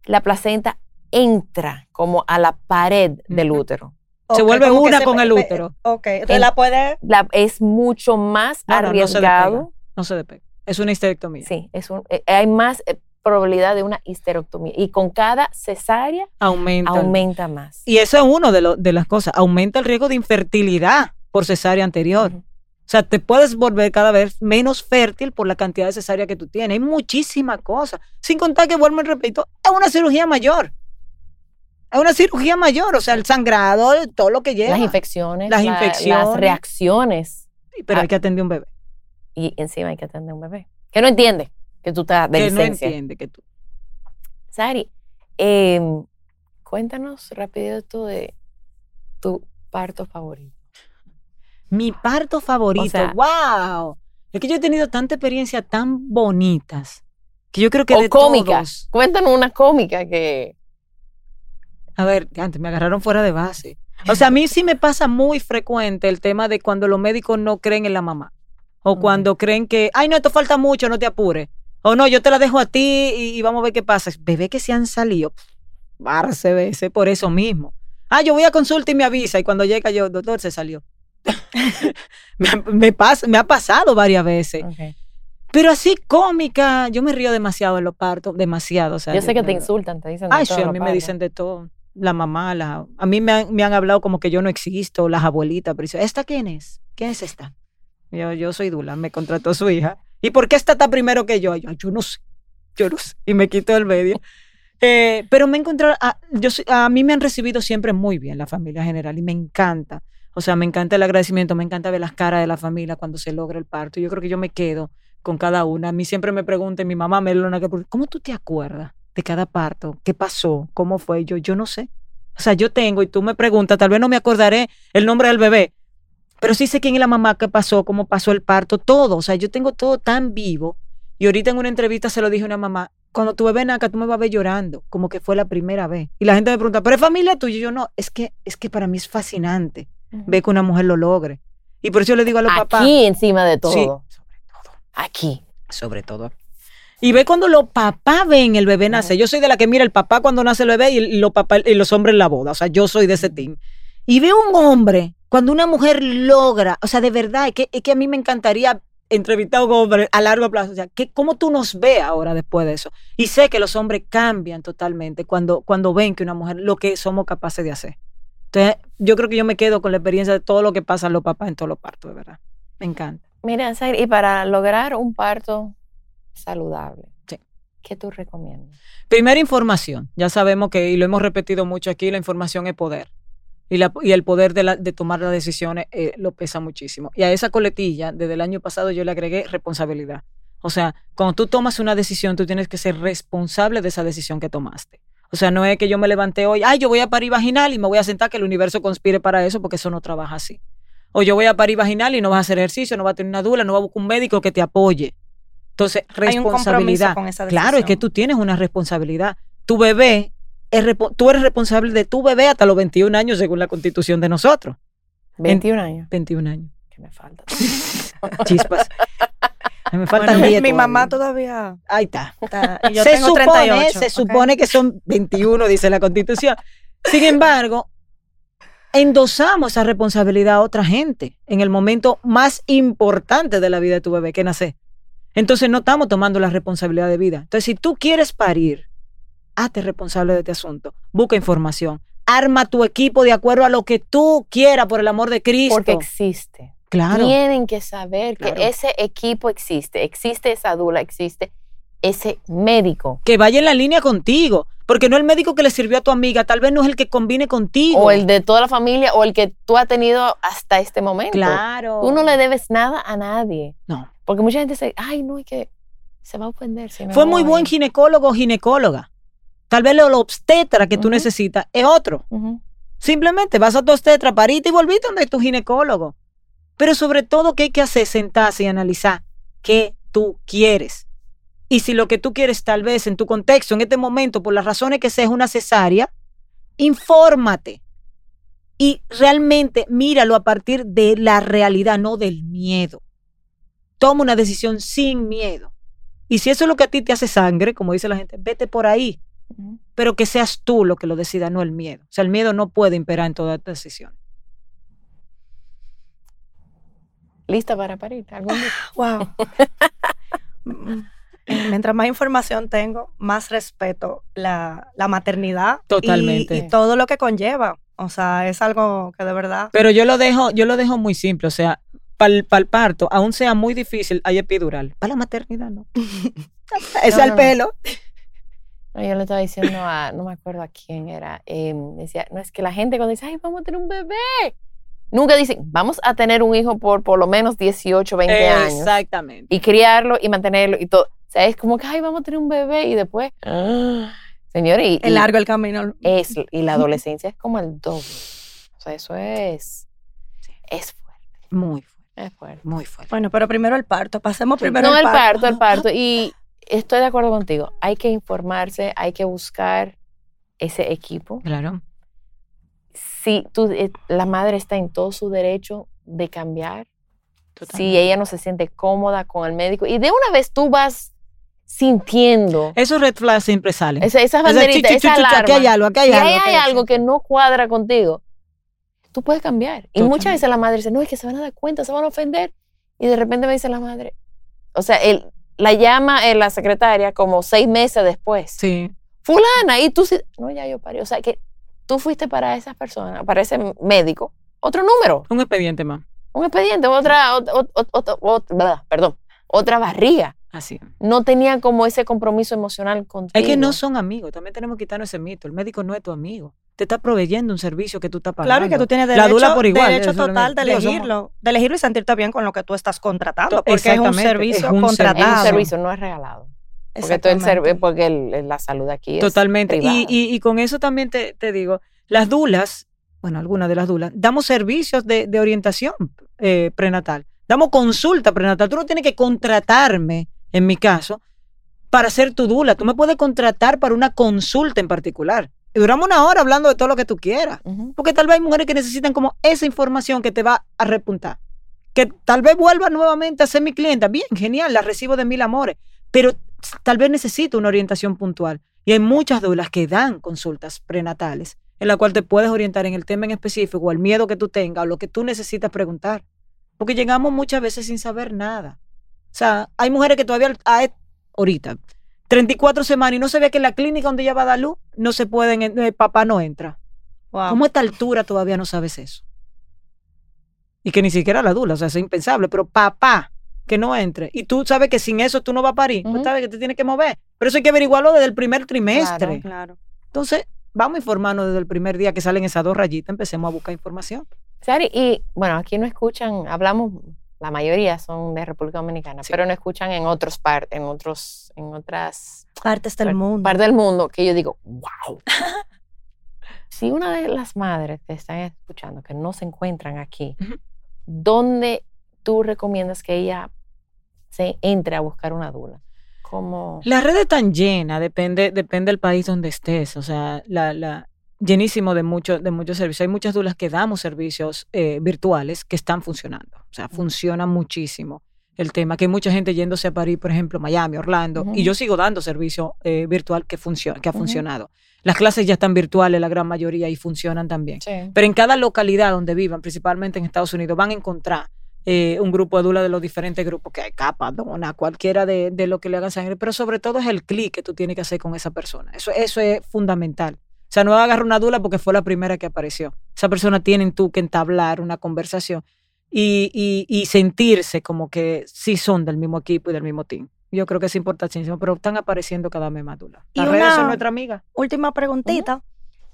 la placenta entra como a la pared del útero. Se vuelve una se con el útero. Ok, entonces En- la puede... La, es mucho más No, no, no se arriesgado. No se despega. Es una histerectomía. Sí, es un, eh, hay más eh, probabilidad de una histerectomía. Y con cada cesárea Aumenta. aumenta más. Y eso es uno de, lo- de las cosas. Aumenta el riesgo de infertilidad por cesárea anterior. O sea, te puedes volver cada vez menos fértil por la cantidad de cesárea que tú tienes. Hay muchísimas cosas. Sin contar que, vuelvo y repito, es una cirugía mayor. Es una cirugía mayor. O sea, el sangrado, todo lo que lleva. Las infecciones, Las la- infecciones. las reacciones. Pero Ah. hay que atender un bebé. Y encima hay que atender a un bebé. Que no entiende que tú estás de que no entiende que tú. Sari, em, cuéntanos rapidito de tu parto favorito. Mi parto favorito. sea- ¡Wow! Es que yo he tenido tanta experiencia tan bonitas que yo creo que o de cómica. todos- Cuéntanos una cómica que... A ver, antes me agarraron fuera de base. O sea, a mí sí me pasa muy frecuente el tema de cuando los médicos no creen en la mamá. O cuando creen que, ay, no, esto falta mucho, no te apures. O no, yo te la dejo a ti y, y vamos a ver qué pasa. Bebé que se han salido, barse veces por eso mismo. Ah, yo voy a consulta y me avisa. Y cuando llega yo, doctor, se salió. <laughs> me, ha- me ha pasado varias veces. Pero así cómica, yo me río demasiado en los partos, demasiado. o sea, Yo sé que te insultan, te dicen de Ay, todo sí, a mí me dicen de todo. La mamá, la, a mí me han, me han hablado como que yo no existo, las abuelitas, pero dicen, ¿esta quién es? ¿Quién es esta? Yo, yo soy Dula, me contrató su hija. ¿Y por qué esta está primero que yo? Yo, yo no sé, yo no sé. Y me quito el medio. Eh, pero me he encontrado, a, yo, soy- a mí me han recibido siempre muy bien la familia general y me encanta. O sea, me encanta el agradecimiento, me encanta ver las caras de la familia cuando se logra el parto. Yo creo que yo me quedo con cada una. A mí siempre me preguntan, mi mamá me lo ¿cómo tú te acuerdas de cada parto? ¿Qué pasó? ¿Cómo fue? Yo, yo no sé. O sea, yo tengo y tú me preguntas, tal vez no me acordaré el nombre del bebé, pero sí sé quién es la mamá, qué pasó, cómo pasó el parto, todo. O sea, yo tengo todo tan vivo. Y ahorita en una entrevista se lo dije a una mamá, cuando tu bebé naca, tú me vas a ver llorando, como que fue la primera vez. Y la gente me pregunta, ¿pero es familia tuya? Y yo no, es que, es que para mí es fascinante ver que una mujer lo logre. Y por eso yo le digo a los papás. Aquí encima de todo. Sí, sobre todo Aquí. sobre todo. Y ve cuando los papás ven el bebé nacer. Yo soy de la que mira el papá cuando nace el bebé y los papás y los hombres en la boda. O sea, yo soy de ese team. Y veo un hombre, cuando una mujer logra, o sea, de verdad, es que, es que a mí me encantaría entrevistar a un hombre a largo plazo. O sea, que, ¿cómo tú nos ves ahora después de eso? Y sé que los hombres cambian totalmente cuando, cuando ven que una mujer, lo que somos capaces de hacer. Entonces, yo creo que yo me quedo con la experiencia de todo lo que pasa en los papás en todos los partos, de verdad. Me encanta. Mira, Zaire, y para lograr un parto saludable, Sí. ¿qué tú recomiendas? Primera información. Ya sabemos que, y lo hemos repetido mucho aquí, la información es poder. Y, la- y el poder de, la- de tomar las decisiones eh, lo pesa muchísimo. Y a esa coletilla, desde el año pasado, yo le agregué responsabilidad. O sea, cuando tú tomas una decisión, tú tienes que ser responsable de esa decisión que tomaste. O sea, no es que yo me levanté hoy, ay, yo voy a parir vaginal y me voy a sentar que el universo conspire para eso, porque eso no trabaja así. O yo voy a parir vaginal y no vas a hacer ejercicio, no vas a tener una dula, no vas a buscar un médico que te apoye. Entonces, Hay un compromiso responsabilidad. con esa Claro, es que decisión. tú tienes una responsabilidad. Tu bebé, tú eres responsable de tu bebé hasta los 21 años según la constitución de nosotros. 21 años. 21 años. Que me falta. <laughs> Chispas. Me Bueno, faltan mi, 10 mi mamá todavía. Ahí está. está. y yo se tengo supone, 38. se supone que son 21, dice la constitución. Sin embargo, endosamos esa responsabilidad a otra gente en el momento más importante de la vida de tu bebé, que nace. Entonces no estamos tomando la responsabilidad de vida. Entonces, si tú quieres parir, hazte responsable de este asunto. Busca información. Arma tu equipo de acuerdo a lo que tú quieras, por el amor de Cristo. Porque existe. claro. Tienen que saber Claro. que ese equipo existe, existe esa dula, existe ese médico. Que vaya en la línea contigo. Porque no el médico que le sirvió a tu amiga, tal vez no es el que combine contigo. O el de toda la familia o el que tú has tenido hasta este momento. Claro. Tú no le debes nada a nadie. No. Porque mucha gente dice, ay, no, es que se va a ofender. si Fue muy voy". buen ginecólogo o ginecóloga. Tal vez el obstetra que tú necesitas es otro. Simplemente vas a tu obstetra, pariste y volviste donde tu ginecólogo. Pero sobre todo, ¿qué hay que hacer? Sentarse y analizar qué tú quieres. Y si lo que tú quieres, tal vez en tu contexto, en este momento, por las razones que sea, es una cesárea, infórmate. Y realmente míralo a partir de la realidad, no del miedo. Toma una decisión sin miedo. Y si eso es lo que a ti te hace sangre, como dice la gente, vete por ahí. Pero que seas tú lo que lo decida, no el miedo. O sea, el miedo no puede imperar en toda decisión. ¿Lista para parir? ¿Algún día? <laughs> Wow. <laughs> Mm, eh, Mientras más información tengo, más respeto la, la maternidad. Totalmente. Y, todo lo que conlleva. O sea, es algo que de verdad. Pero yo lo dejo, yo lo dejo muy simple, o sea, para el, parto, aún sea muy difícil, hay epidural. Para la maternidad, no. <laughs> es No, al no, no. pelo. No, yo le estaba diciendo a, no me acuerdo a quién era, em, decía, no es que la gente cuando dice, ay, vamos a tener un bebé, nunca dicen, vamos a tener un hijo por por lo menos 18, 20 años Exactamente. y criarlo y mantenerlo y todo. O sea, es como que, ay, vamos a tener un bebé y después, <gasps> ah, señores, y, Es largo el camino. es, y la <laughs> adolescencia es como el doble. O sea, eso es, es fuerte, Muy fuerte, es fuerte. muy fuerte. Bueno, pero primero el parto. Pasemos primero no, el el parto. parto, el parto. <laughs> Y estoy de acuerdo contigo. Hay que informarse, hay que buscar ese equipo. Claro. Si tú, eh, la madre está en todo su derecho de cambiar, si totalmente. ella no se siente cómoda con el médico y de una vez tú vas sintiendo Esos red flags siempre salen. esa, esas banderitas, esa chu, aquí hay algo, aquí hay Si algo. aquí hay algo que no cuadra contigo, tú puedes cambiar. Y muchas veces la madre dice, no, es que se van a dar cuenta, se van a ofender. Y de repente me dice la madre, o sea, él, la llama eh, la secretaria como seis meses después. Sí. fulana, y tú sí, no, ya yo parí. O sea, que tú fuiste para esa persona, para ese médico, otro número, Un expediente más. un expediente, otra, ot- ot- ot- ot- ot- bla, perdón, otra barriga. Así. No tenía como ese compromiso emocional contigo. Es que no son amigos. También tenemos que quitarnos ese mito. El médico no es tu amigo. Te está proveyendo un servicio que tú estás pagando. Claro, y que tú tienes La derecho, dula por igual, derecho es total de elegirlo. De elegirlo y sentirte bien con lo que tú estás contratando. Porque es un servicio es un Es contratado. un servicio, no es regalado. Porque, todo el porque el- la salud aquí es Totalmente. Y, y, y con eso también te, te digo, las dulas, bueno, algunas de las dulas, damos servicios de, de orientación eh, prenatal. Damos consulta prenatal. Tú no tienes que contratarme, en mi caso, para ser tu dula. Tú me puedes contratar para una consulta en particular. Y duramos una hora hablando de todo lo que tú quieras. Porque tal vez hay mujeres que necesitan como esa información que te va a repuntar. Que tal vez vuelva nuevamente a ser mi clienta. Bien, genial, la recibo de mil amores. Pero tal vez necesito una orientación puntual. Y hay muchas dulas que dan consultas prenatales en la cual te puedes orientar en el tema en específico o el miedo que tú tengas o lo que tú necesitas preguntar. Porque llegamos muchas veces sin saber nada. O sea, hay mujeres que todavía a ahorita 34 semanas y no se ve que en la clínica donde ella va a dar luz no se pueden, eh, papá no entra. Wow. ¿Cómo a esta altura todavía no sabes eso? Y que ni siquiera la dula, o sea, es impensable, pero papá, que no entre. Y tú sabes que sin eso tú no vas a parir, tú sabes que te tienes que mover. Pero eso hay que averiguarlo desde el primer trimestre. Claro. Entonces, vamos a informarnos desde el primer día que salen esas dos rayitas, empecemos a buscar información. Sari, y bueno, aquí no escuchan, hablamos, la mayoría son de República Dominicana, Sí. pero no escuchan en otros par, en otros, en otras Partes del mundo. partes del mundo que yo digo, wow. <laughs> si una de las madres te están escuchando que no se encuentran aquí. ¿dónde tú recomiendas que ella se entre a buscar una dula? Como La red es tan llena, depende, depende del país donde estés, o sea, la, la, llenísimo de, mucho, de muchos servicios. Hay muchas dulas que damos servicios eh, virtuales que están funcionando, o sea, funciona muchísimo el tema, que hay mucha gente yéndose a París, por ejemplo, Miami, Orlando, y yo sigo dando servicio eh, virtual que, funciona, que ha funcionado. Las clases ya están virtuales, la gran mayoría, y funcionan también. Sí. Pero en cada localidad donde vivan, principalmente en Estados Unidos, van a encontrar eh, un grupo de dula de los diferentes grupos que hay, capa, dona, cualquiera de, de lo que le haga sangre, pero sobre todo es el clic que tú tienes que hacer con esa persona. Eso, eso es fundamental. O sea, no agarrar una dula porque fue la primera que apareció. Esa persona tiene tú que entablar una conversación y, y, y sentirse como que sí son del mismo equipo y del mismo team. Yo creo que es importantísimo, pero están apareciendo cada vez más dulas. Y redes son una- nuestra amiga. Última preguntita.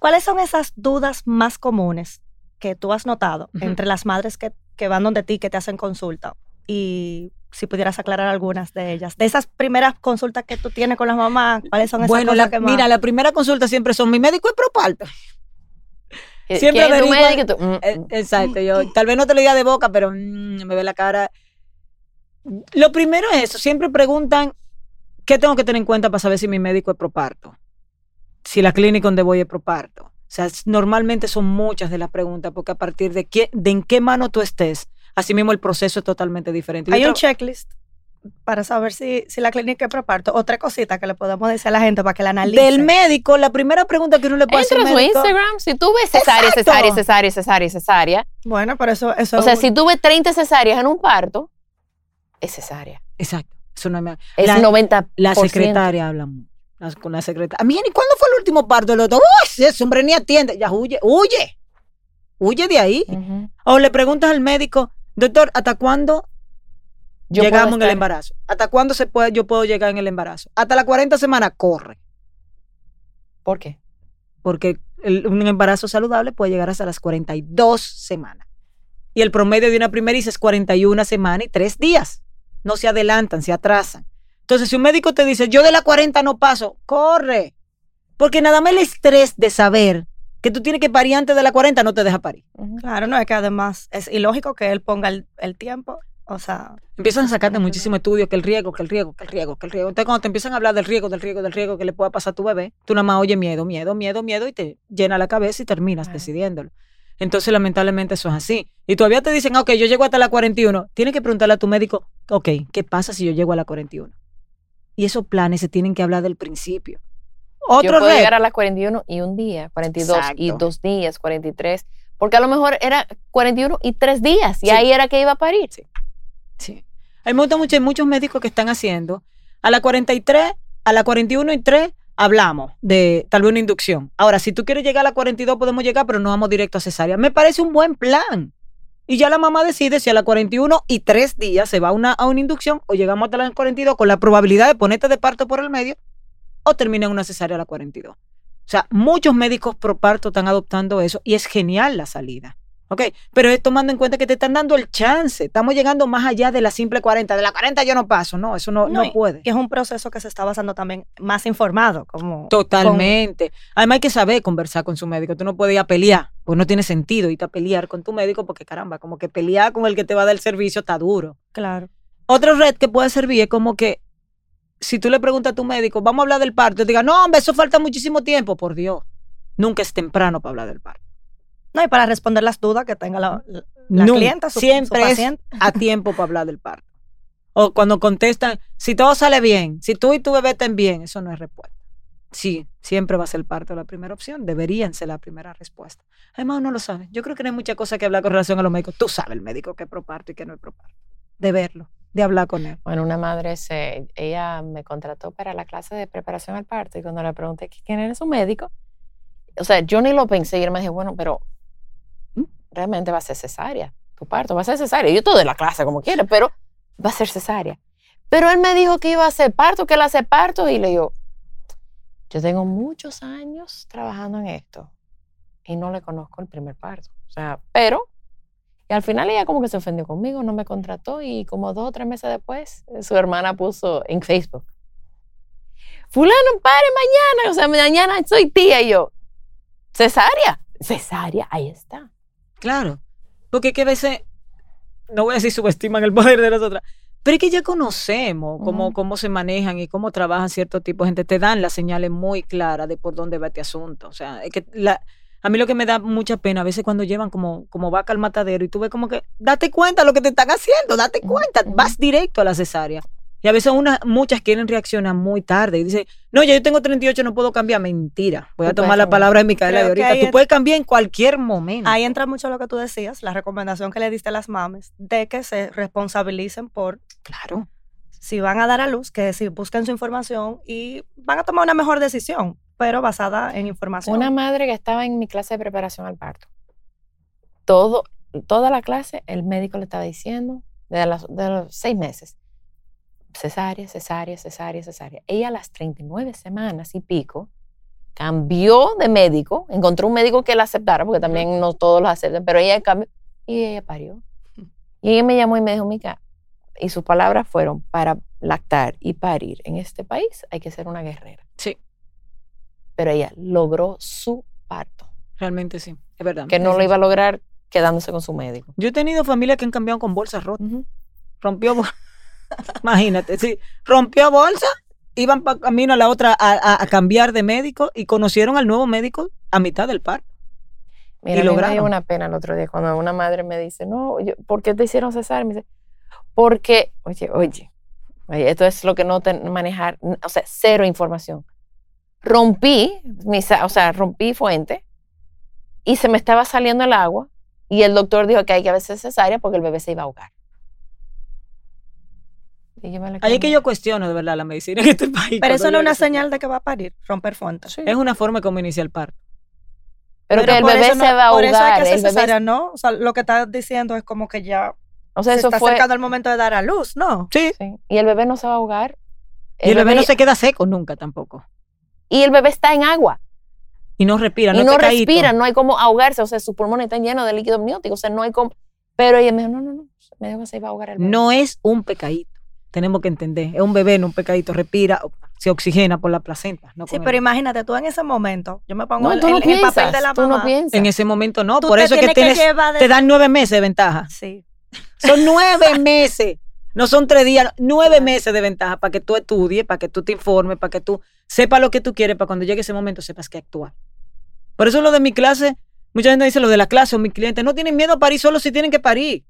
¿Cuáles son esas dudas más comunes que tú has notado entre las madres que, que van donde ti, que te hacen consulta? Y si pudieras aclarar algunas de ellas. De esas primeras consultas que tú tienes con las mamás, ¿cuáles son esas Bueno, cosas la- que más? mira, la primera consulta siempre son mi médico es proparto. ¿Qui- Siempre ¿Quién es tu averiguan- médico? Tú, mm, Eh, mm. Exacto, yo tal vez no te lo diga de boca, pero mm, me ve la cara. Lo primero es eso, siempre preguntan qué tengo que tener en cuenta para saber si mi médico es proparto, si la clínica donde voy es proparto. O sea, normalmente son muchas de las preguntas, porque a partir de, qué, de en qué mano tú estés, así mismo el proceso es totalmente diferente. Hay un checklist para saber si, si la clínica es preparto. Otra cosita que le podemos decir a la gente para que la analice. Del médico, la primera pregunta que uno le puede hacer Entra a su Instagram, si tú ves cesárea, Exacto. cesárea, cesárea, cesárea, cesárea. Bueno, pero eso, eso O sea, si tú ves 30 cesáreas en un parto, es cesárea. Exacto, eso no me... Es la- 90%. La secretaria habla mucho. Con la secretaria. Mira, ¿y cuándo fue el último parto del otro? Uy, ese hombre ni atiende. Ya huye, huye. Huye de ahí. O le preguntas al médico, doctor, ¿hasta cuándo Yo llegamos en el embarazo? ¿Hasta cuándo se puede, yo puedo llegar en el embarazo? Hasta las 40 semanas, corre. ¿Por qué? Porque el- un embarazo saludable puede llegar hasta las 42 semanas. Y el promedio de una primeriza es 41 semanas y 3 días. No se adelantan, se atrasan. Entonces, si un médico te dice, yo de la 40 no paso, corre. Porque nada más el estrés de saber que tú tienes que parir antes de la 40 no te deja parir. Claro, no es que además es ilógico que él ponga el, el tiempo. O sea, Empiezan a sacarte muchísimo estudio que el riesgo, que el riesgo, que el riesgo, que el riesgo. Entonces, cuando te empiezan a hablar del riesgo, del riesgo, del riesgo que le pueda pasar a tu bebé, tú nada más oyes miedo, miedo, miedo, miedo y te llena la cabeza y terminas decidiéndolo. Entonces, lamentablemente, eso es así. Y todavía te dicen, "Ah, ok, yo llego hasta la 41. Tienes que preguntarle a tu médico, ok, ¿qué pasa si yo llego a la 41? Y esos planes se tienen que hablar del principio. Yo Otro puedo reto. llegar a las 41 y un día, 42 y dos días, 43. Porque a lo mejor era 41 y tres días. Y Sí. ahí era que iba a parir. Sí. Mucho, hay muchos médicos que están haciendo. A la 43, a la 41 y 3, hablamos de tal vez una inducción. Ahora, si tú quieres llegar a la 42, podemos llegar, pero no vamos directo a cesárea. Me parece un buen plan. Y ya la mamá decide si a la 41 y 3 días se va a una, a una inducción o llegamos hasta la 42 con la probabilidad de ponerte de parto por el medio o termina en una cesárea a la 42. O sea, muchos médicos pro parto están adoptando eso y es genial la salida. ¿Ok? Pero es tomando en cuenta que te están dando el chance. Estamos llegando más allá de la simple 40. De la 40 yo no paso. No, eso no, no, puede. Y es un proceso que se está basando también más informado, como Totalmente. Además hay que saber conversar con su médico. Tú no puedes ir a pelear, pues no tiene sentido irte a pelear con tu médico porque caramba, como que pelear con el que te va a dar el servicio está duro. claro. Otra red que puede servir es como que si tú le preguntas a tu médico, vamos a hablar del parto, te diga, no, hombre, eso falta muchísimo tiempo, por Dios. Nunca es temprano para hablar del parto. No, y para responder las dudas que tenga la, la- la Nunca. clienta, su, Siempre su es a <laughs> tiempo para hablar del parto. O cuando contestan, si todo sale bien, si tú y tu bebé estén bien, eso no es respuesta. Sí, siempre va a ser el parto la primera opción, deberían ser la primera respuesta. Además, uno lo sabe. Yo creo que no hay mucha cosa que hablar con relación a los médicos. Tú sabes el médico que es proparto y que no es proparto. De verlo, de hablar con él. Bueno, una madre, se, ella me contrató para la clase de preparación al parto y cuando le pregunté quién era su médico, o sea, yo ni lo pensé y él me dijo, bueno, pero ¿Mm? realmente va a ser cesárea, tu parto va a ser cesárea. Yo todo de la clase como quiera, pero va a ser cesárea. Pero él me dijo que iba a hacer parto, que él hace parto y le digo, yo tengo muchos años trabajando en esto y no le conozco el primer parto. O sea, pero y al final ella como que se ofendió conmigo, no me contrató y como dos o tres meses después eh, su hermana puso en Facebook, fulano, pare mañana, o sea, mañana soy tía y yo, cesárea, cesárea, ahí está. Claro. Porque es que a veces, no voy a decir subestiman el poder de las otras, pero es que ya conocemos cómo, cómo se manejan y cómo trabajan cierto tipo de gente. Te dan las señales muy claras de por dónde va este asunto. O sea, es que la, a mí lo que me da mucha pena a veces cuando llevan como, como vaca al matadero y tú ves como que, date cuenta lo que te están haciendo, date cuenta, vas directo a la cesárea. Y a veces unas, muchas quieren reaccionar muy tarde y dicen, no, ya yo tengo 38, no puedo cambiar. Mentira. Voy a Tú tomar puedes la palabra de Micaela de ahorita. Tú es- puedes cambiar en cualquier momento. Ahí entra mucho lo que tú decías, la recomendación que le diste a las mames, de que se responsabilicen por Claro. si van a dar a luz, que si busquen su información y van a tomar una mejor decisión, pero basada en información. Una madre que estaba en mi clase de preparación al parto. Todo, toda la clase, el médico le estaba diciendo, de, las- de los seis meses, cesárea, cesárea, cesárea, cesárea. Ella a las 39 semanas y pico cambió de médico, encontró un médico que la aceptara, porque también no todos lo aceptan, pero ella cambió y ella parió. Y ella me llamó y me dijo, Mica, y sus palabras fueron, para lactar y parir en este país hay que ser una guerrera. Sí, Pero ella logró su parto realmente sí. Es verdad. que no lo iba a lograr quedándose con su médico. Yo he tenido familias que han cambiado con bolsas rotas. Rompió. bol- <laughs> Imagínate, sí. Rompió bolsa, iban pa- camino a la otra a, a- cambiar de médico y conocieron al nuevo médico a mitad del parto. Mira, Y mí me dio lograron. una pena el otro día cuando una madre me dice, no, yo- ¿por qué te hicieron cesárea? Me dice, porque, oye, oye, oye, esto es lo que no te manejar, o sea, cero información. Rompí, mi, o sea, rompí fuente y se me estaba saliendo el agua y el doctor dijo que hay que hacer cesárea porque el bebé se iba a ahogar. Ahí es que yo cuestiono de verdad la medicina en este país. pero eso no es una señal de que va a parir, romper fuentes. punto. Es una forma como inicia el parto. Pero, que el bebé se va a Por eso hay ahogar. que hacer el bebé- cesárea, ¿no? O sea, lo que estás diciendo es como que ya o sea, se eso está fue. acercando el momento de dar a luz, ¿no? Sí. Sí, Y el bebé no se va a ahogar. Y el bebé no se queda seco nunca tampoco. Y el bebé está en agua Y no respira, no y no respira, no hay como ahogarse, o sea, sus pulmones están llenos de líquido amniótico, o sea, no hay como. Pero ella me dijo, no, no, no, me dijo que se iba a ahogar el bebé. No es un pecadito. Tenemos que entender. Es un bebé, no un pecadito. Respira, se oxigena por la placenta. No Sí, pero el- imagínate, tú en ese momento, yo me pongo no, el papel de la tú no mamá. piensas. en ese momento no. Tú Por eso es que tienes de- te dan nueve meses de ventaja. Sí. Son nueve <laughs> meses. No son tres días, nueve meses de ventaja para que tú estudies, para que tú te informes, para que tú sepas lo que tú quieres, para cuando llegue ese momento sepas qué actuar. Por eso lo de mi clase, mucha gente dice lo de la clase o mis clientes, no tienen miedo a parir solo si tienen que parir.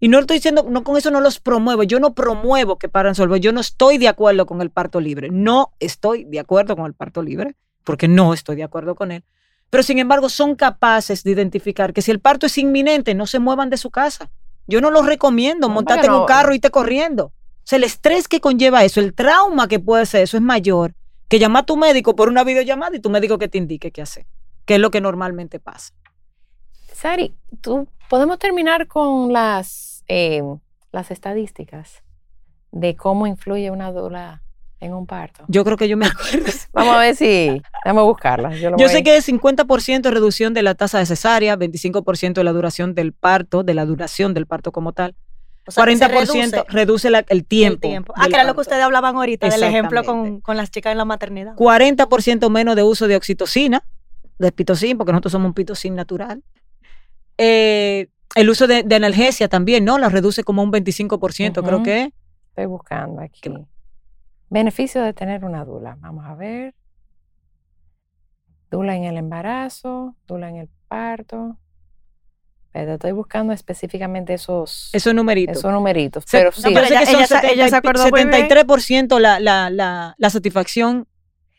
Y no estoy diciendo, no con eso no los promuevo, yo no promuevo que paran solo, yo no estoy de acuerdo con el parto libre, no estoy de acuerdo con el parto libre, porque no estoy de acuerdo con él. Pero sin embargo son capaces de identificar que si el parto es inminente, no se muevan de su casa. Yo no los recomiendo, No, montarte en un carro y irte corriendo. O sea, el estrés que conlleva eso, el trauma que puede ser eso es mayor que llamar a tu médico por una videollamada y tu médico que te indique qué hacer, que es lo que normalmente pasa. Sari, tú podemos terminar con las, eh, las estadísticas de cómo influye una dula en un parto. Yo creo que yo me acuerdo. <laughs> Vamos a ver si. Vamos a buscarlas. Yo, sé que es 50% de reducción de la tasa de cesárea, 25% de la duración del parto, de la duración del parto como tal. O sea, que se 40% reduce reduce la- el el tiempo. Ah, que era lo que ustedes hablaban ahorita, del ejemplo con, con las chicas en la maternidad. 40% menos de uso de oxitocina, de pitocin, porque nosotros somos un pitocin natural. Eh, el uso de, de analgesia también, ¿no? La reduce como un 25%, creo Ujú. que es. Estoy buscando aquí. Beneficio de tener una dula. Vamos a ver. Dula en el embarazo, dula en el parto. Pero estoy buscando específicamente esos, Esos numeritos. esos numeritos. Se- Pero no, sí, pero ella- que son ella se- 70 ella se acordó muy bien. 73% la, la, la, la satisfacción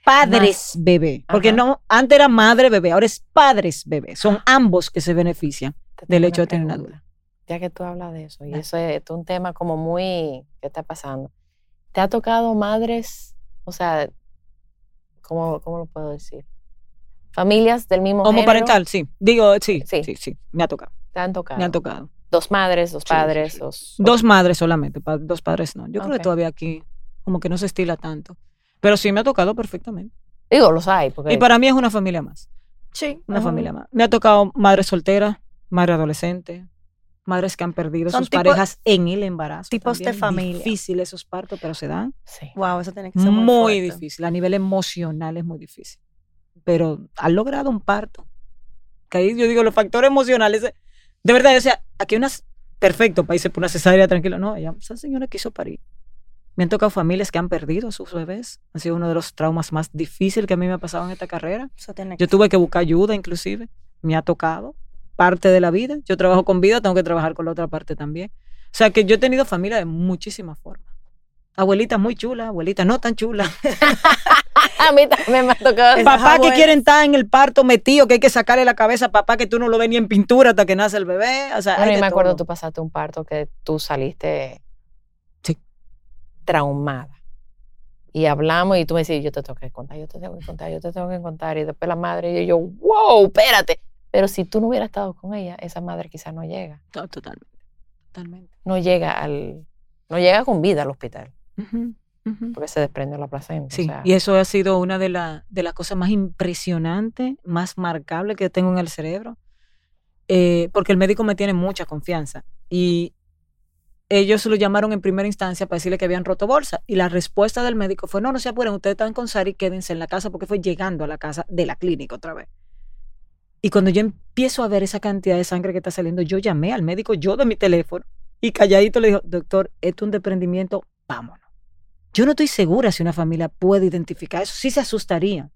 padres bebé. Porque Ajá. no, antes era madre bebé, ahora es padres bebé. Son ambos que se benefician te del hecho de tener una dula. Ya que tú hablas de eso, y eso es, un tema como muy. ¿Qué está pasando? ¿Te ha tocado madres, o sea, ¿cómo, cómo lo puedo decir? Familias del mismo género. Homoparental, sí. Digo, sí, sí, Sí. sí, Me ha tocado. Te han tocado. Me han tocado. Dos madres, dos Sí, sí, padres, sí. dos. Dos madres solamente, pa- dos padres no. Yo creo que todavía aquí como que no se estila tanto. Pero sí me ha tocado perfectamente. Digo, los hay. Porque, Y para mí es una familia más. Sí. Una ajá. familia más. Me ha tocado madre soltera, madre adolescente, madres que han perdido Son sus tipo- parejas en el embarazo. tipos de familia. Difícil esos partos, pero se dan. Sí. Wow, eso tiene que ser muy, Muy, difícil. A nivel emocional es muy difícil. Pero han logrado un parto. Que ahí yo digo, los factores emocionales. De verdad, o sea, aquí hay unas. Perfecto, países por una cesárea tranquilo. No, ella, esa señora quiso parir. Me han tocado familias que han perdido a sus bebés. Ha sido uno de los traumas más difíciles que a mí me ha pasado en esta carrera. Yo tuve que buscar ayuda, inclusive. Me ha tocado. Parte de la vida. Yo trabajo con vida, tengo que trabajar con la otra parte también. O sea que yo he tenido familia de muchísimas formas. Abuelita muy chula, abuelita no tan chula. <laughs> <laughs> A mí también me ha tocado. Papá que quieren estar en el parto metido, que hay que sacarle la cabeza papá que tú no lo ves ni en pintura hasta que nace el bebé. O sea, Bueno, hay y de me acuerdo, todo. tú pasaste un parto que tú saliste Sí. traumada. Y hablamos y tú me decís, yo te tengo que contar, yo te tengo que contar, yo te tengo que contar. Y después la madre y yo, wow, espérate. Pero si tú no hubieras estado con ella, esa madre quizás no llega. No, totalmente. Totalmente. No llega al, no llega con vida al hospital, Porque se desprendió la placenta. o Sí, sea, y eso ha sido una de, la- de las cosas más impresionantes, más marcables que tengo en el cerebro, eh, porque el médico me tiene mucha confianza y ellos lo llamaron en primera instancia para decirle que habían roto bolsa y la respuesta del médico fue, no, no se apuren, ustedes están con Sari, quédense en la casa porque fue llegando a la casa de la clínica otra vez. Y cuando yo empiezo a ver esa cantidad de sangre que está saliendo, yo llamé al médico, yo de mi teléfono, y calladito le dijo, doctor, esto es un desprendimiento, vámonos. Yo no estoy segura si una familia puede identificar eso, sí se asustaría.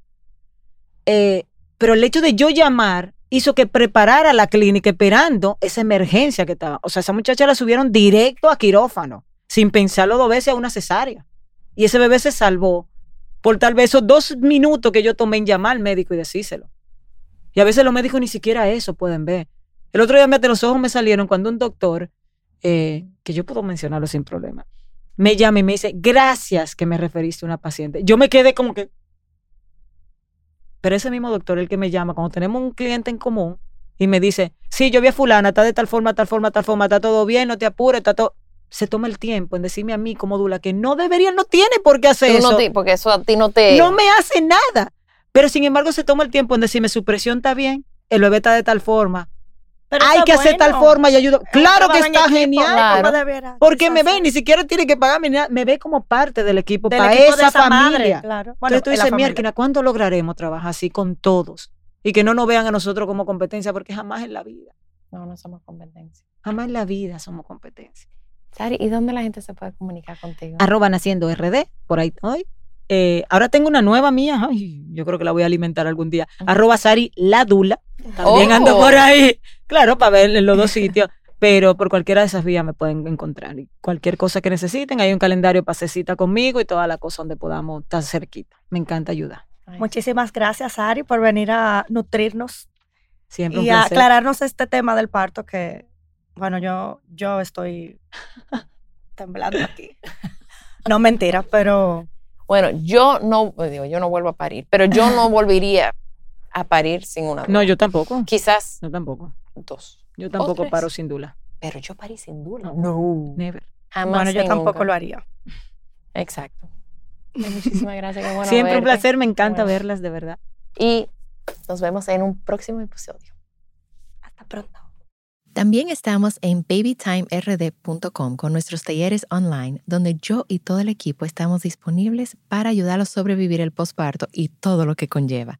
Eh, pero el hecho de yo llamar hizo que preparara la clínica esperando esa emergencia que estaba. O sea, esa muchacha la subieron directo a quirófano, sin pensarlo dos veces a una cesárea. Y ese bebé se salvó por tal vez esos dos minutos que yo tomé en llamar al médico y decírselo. Y a veces los médicos ni siquiera eso pueden ver. El otro día, mete los ojos me salieron cuando un doctor, eh, que yo puedo mencionarlo sin problema, me llama y me dice, gracias que me referiste a una paciente. Yo me quedé como que... Pero ese mismo doctor, el que me llama, cuando tenemos un cliente en común, y me dice, sí, yo vi a fulana, está de tal forma, tal forma, tal forma, está todo bien, no te apures, está todo... Se toma el tiempo en decirme a mí como Dula que no debería, no tiene por qué hacer tú eso. no te- porque eso a ti no te... No me hace nada. Pero sin embargo se toma el tiempo en decirme su presión está bien, el bebé está de tal forma, Pero hay que hacer tal forma y un Claro que está genial. Claro. Porque me ve, ni siquiera tiene que pagarme nada, me ve como parte del equipo Del para equipo esa, de esa madre, familia. claro. Bueno, Entonces tú dices, familia. Mierkina, ¿cuándo lograremos trabajar así con todos? Y que no nos vean a nosotros como competencia, porque jamás en la vida, No, no somos competencia. jamás en la vida somos competencia. Sari, ¿y dónde la gente se puede comunicar contigo? Arroba naciendo RD, por ahí hoy. Eh, ahora tengo una nueva mía, ay, yo creo que la voy a alimentar algún día. Arroba Sari la Dula. También ando Oh. por ahí. Claro, para ver en los dos <laughs> sitios. Pero por cualquiera de esas vías me pueden encontrar. Y cualquier cosa que necesiten, hay un calendario para cita conmigo y toda la cosa donde podamos estar cerquita. Me encanta ayudar. Ay, Muchísimas gracias, Ari, por venir a nutrirnos Siempre un y a placer. aclararnos este tema del parto que, bueno, yo, yo estoy temblando aquí. No mentira, pero Bueno, yo no, pues digo, yo no vuelvo a parir, pero yo no <laughs> volvería a parir sin una No, yo tampoco. Quizás Yo tampoco. Dos. Yo tampoco paro sin dula. Pero yo parí sin dula. No. Never. Jamás bueno, yo tampoco nunca. lo haría. Exacto. Ay, Muchísimas gracias. Qué bueno Siempre un verte. placer, me encanta Bueno. verlas, de verdad. Y nos vemos en un próximo episodio. Hasta pronto. También estamos en babytimerd.com con nuestros talleres online, donde yo y todo el equipo estamos disponibles para ayudarlos a sobrevivir el posparto y todo lo que conlleva.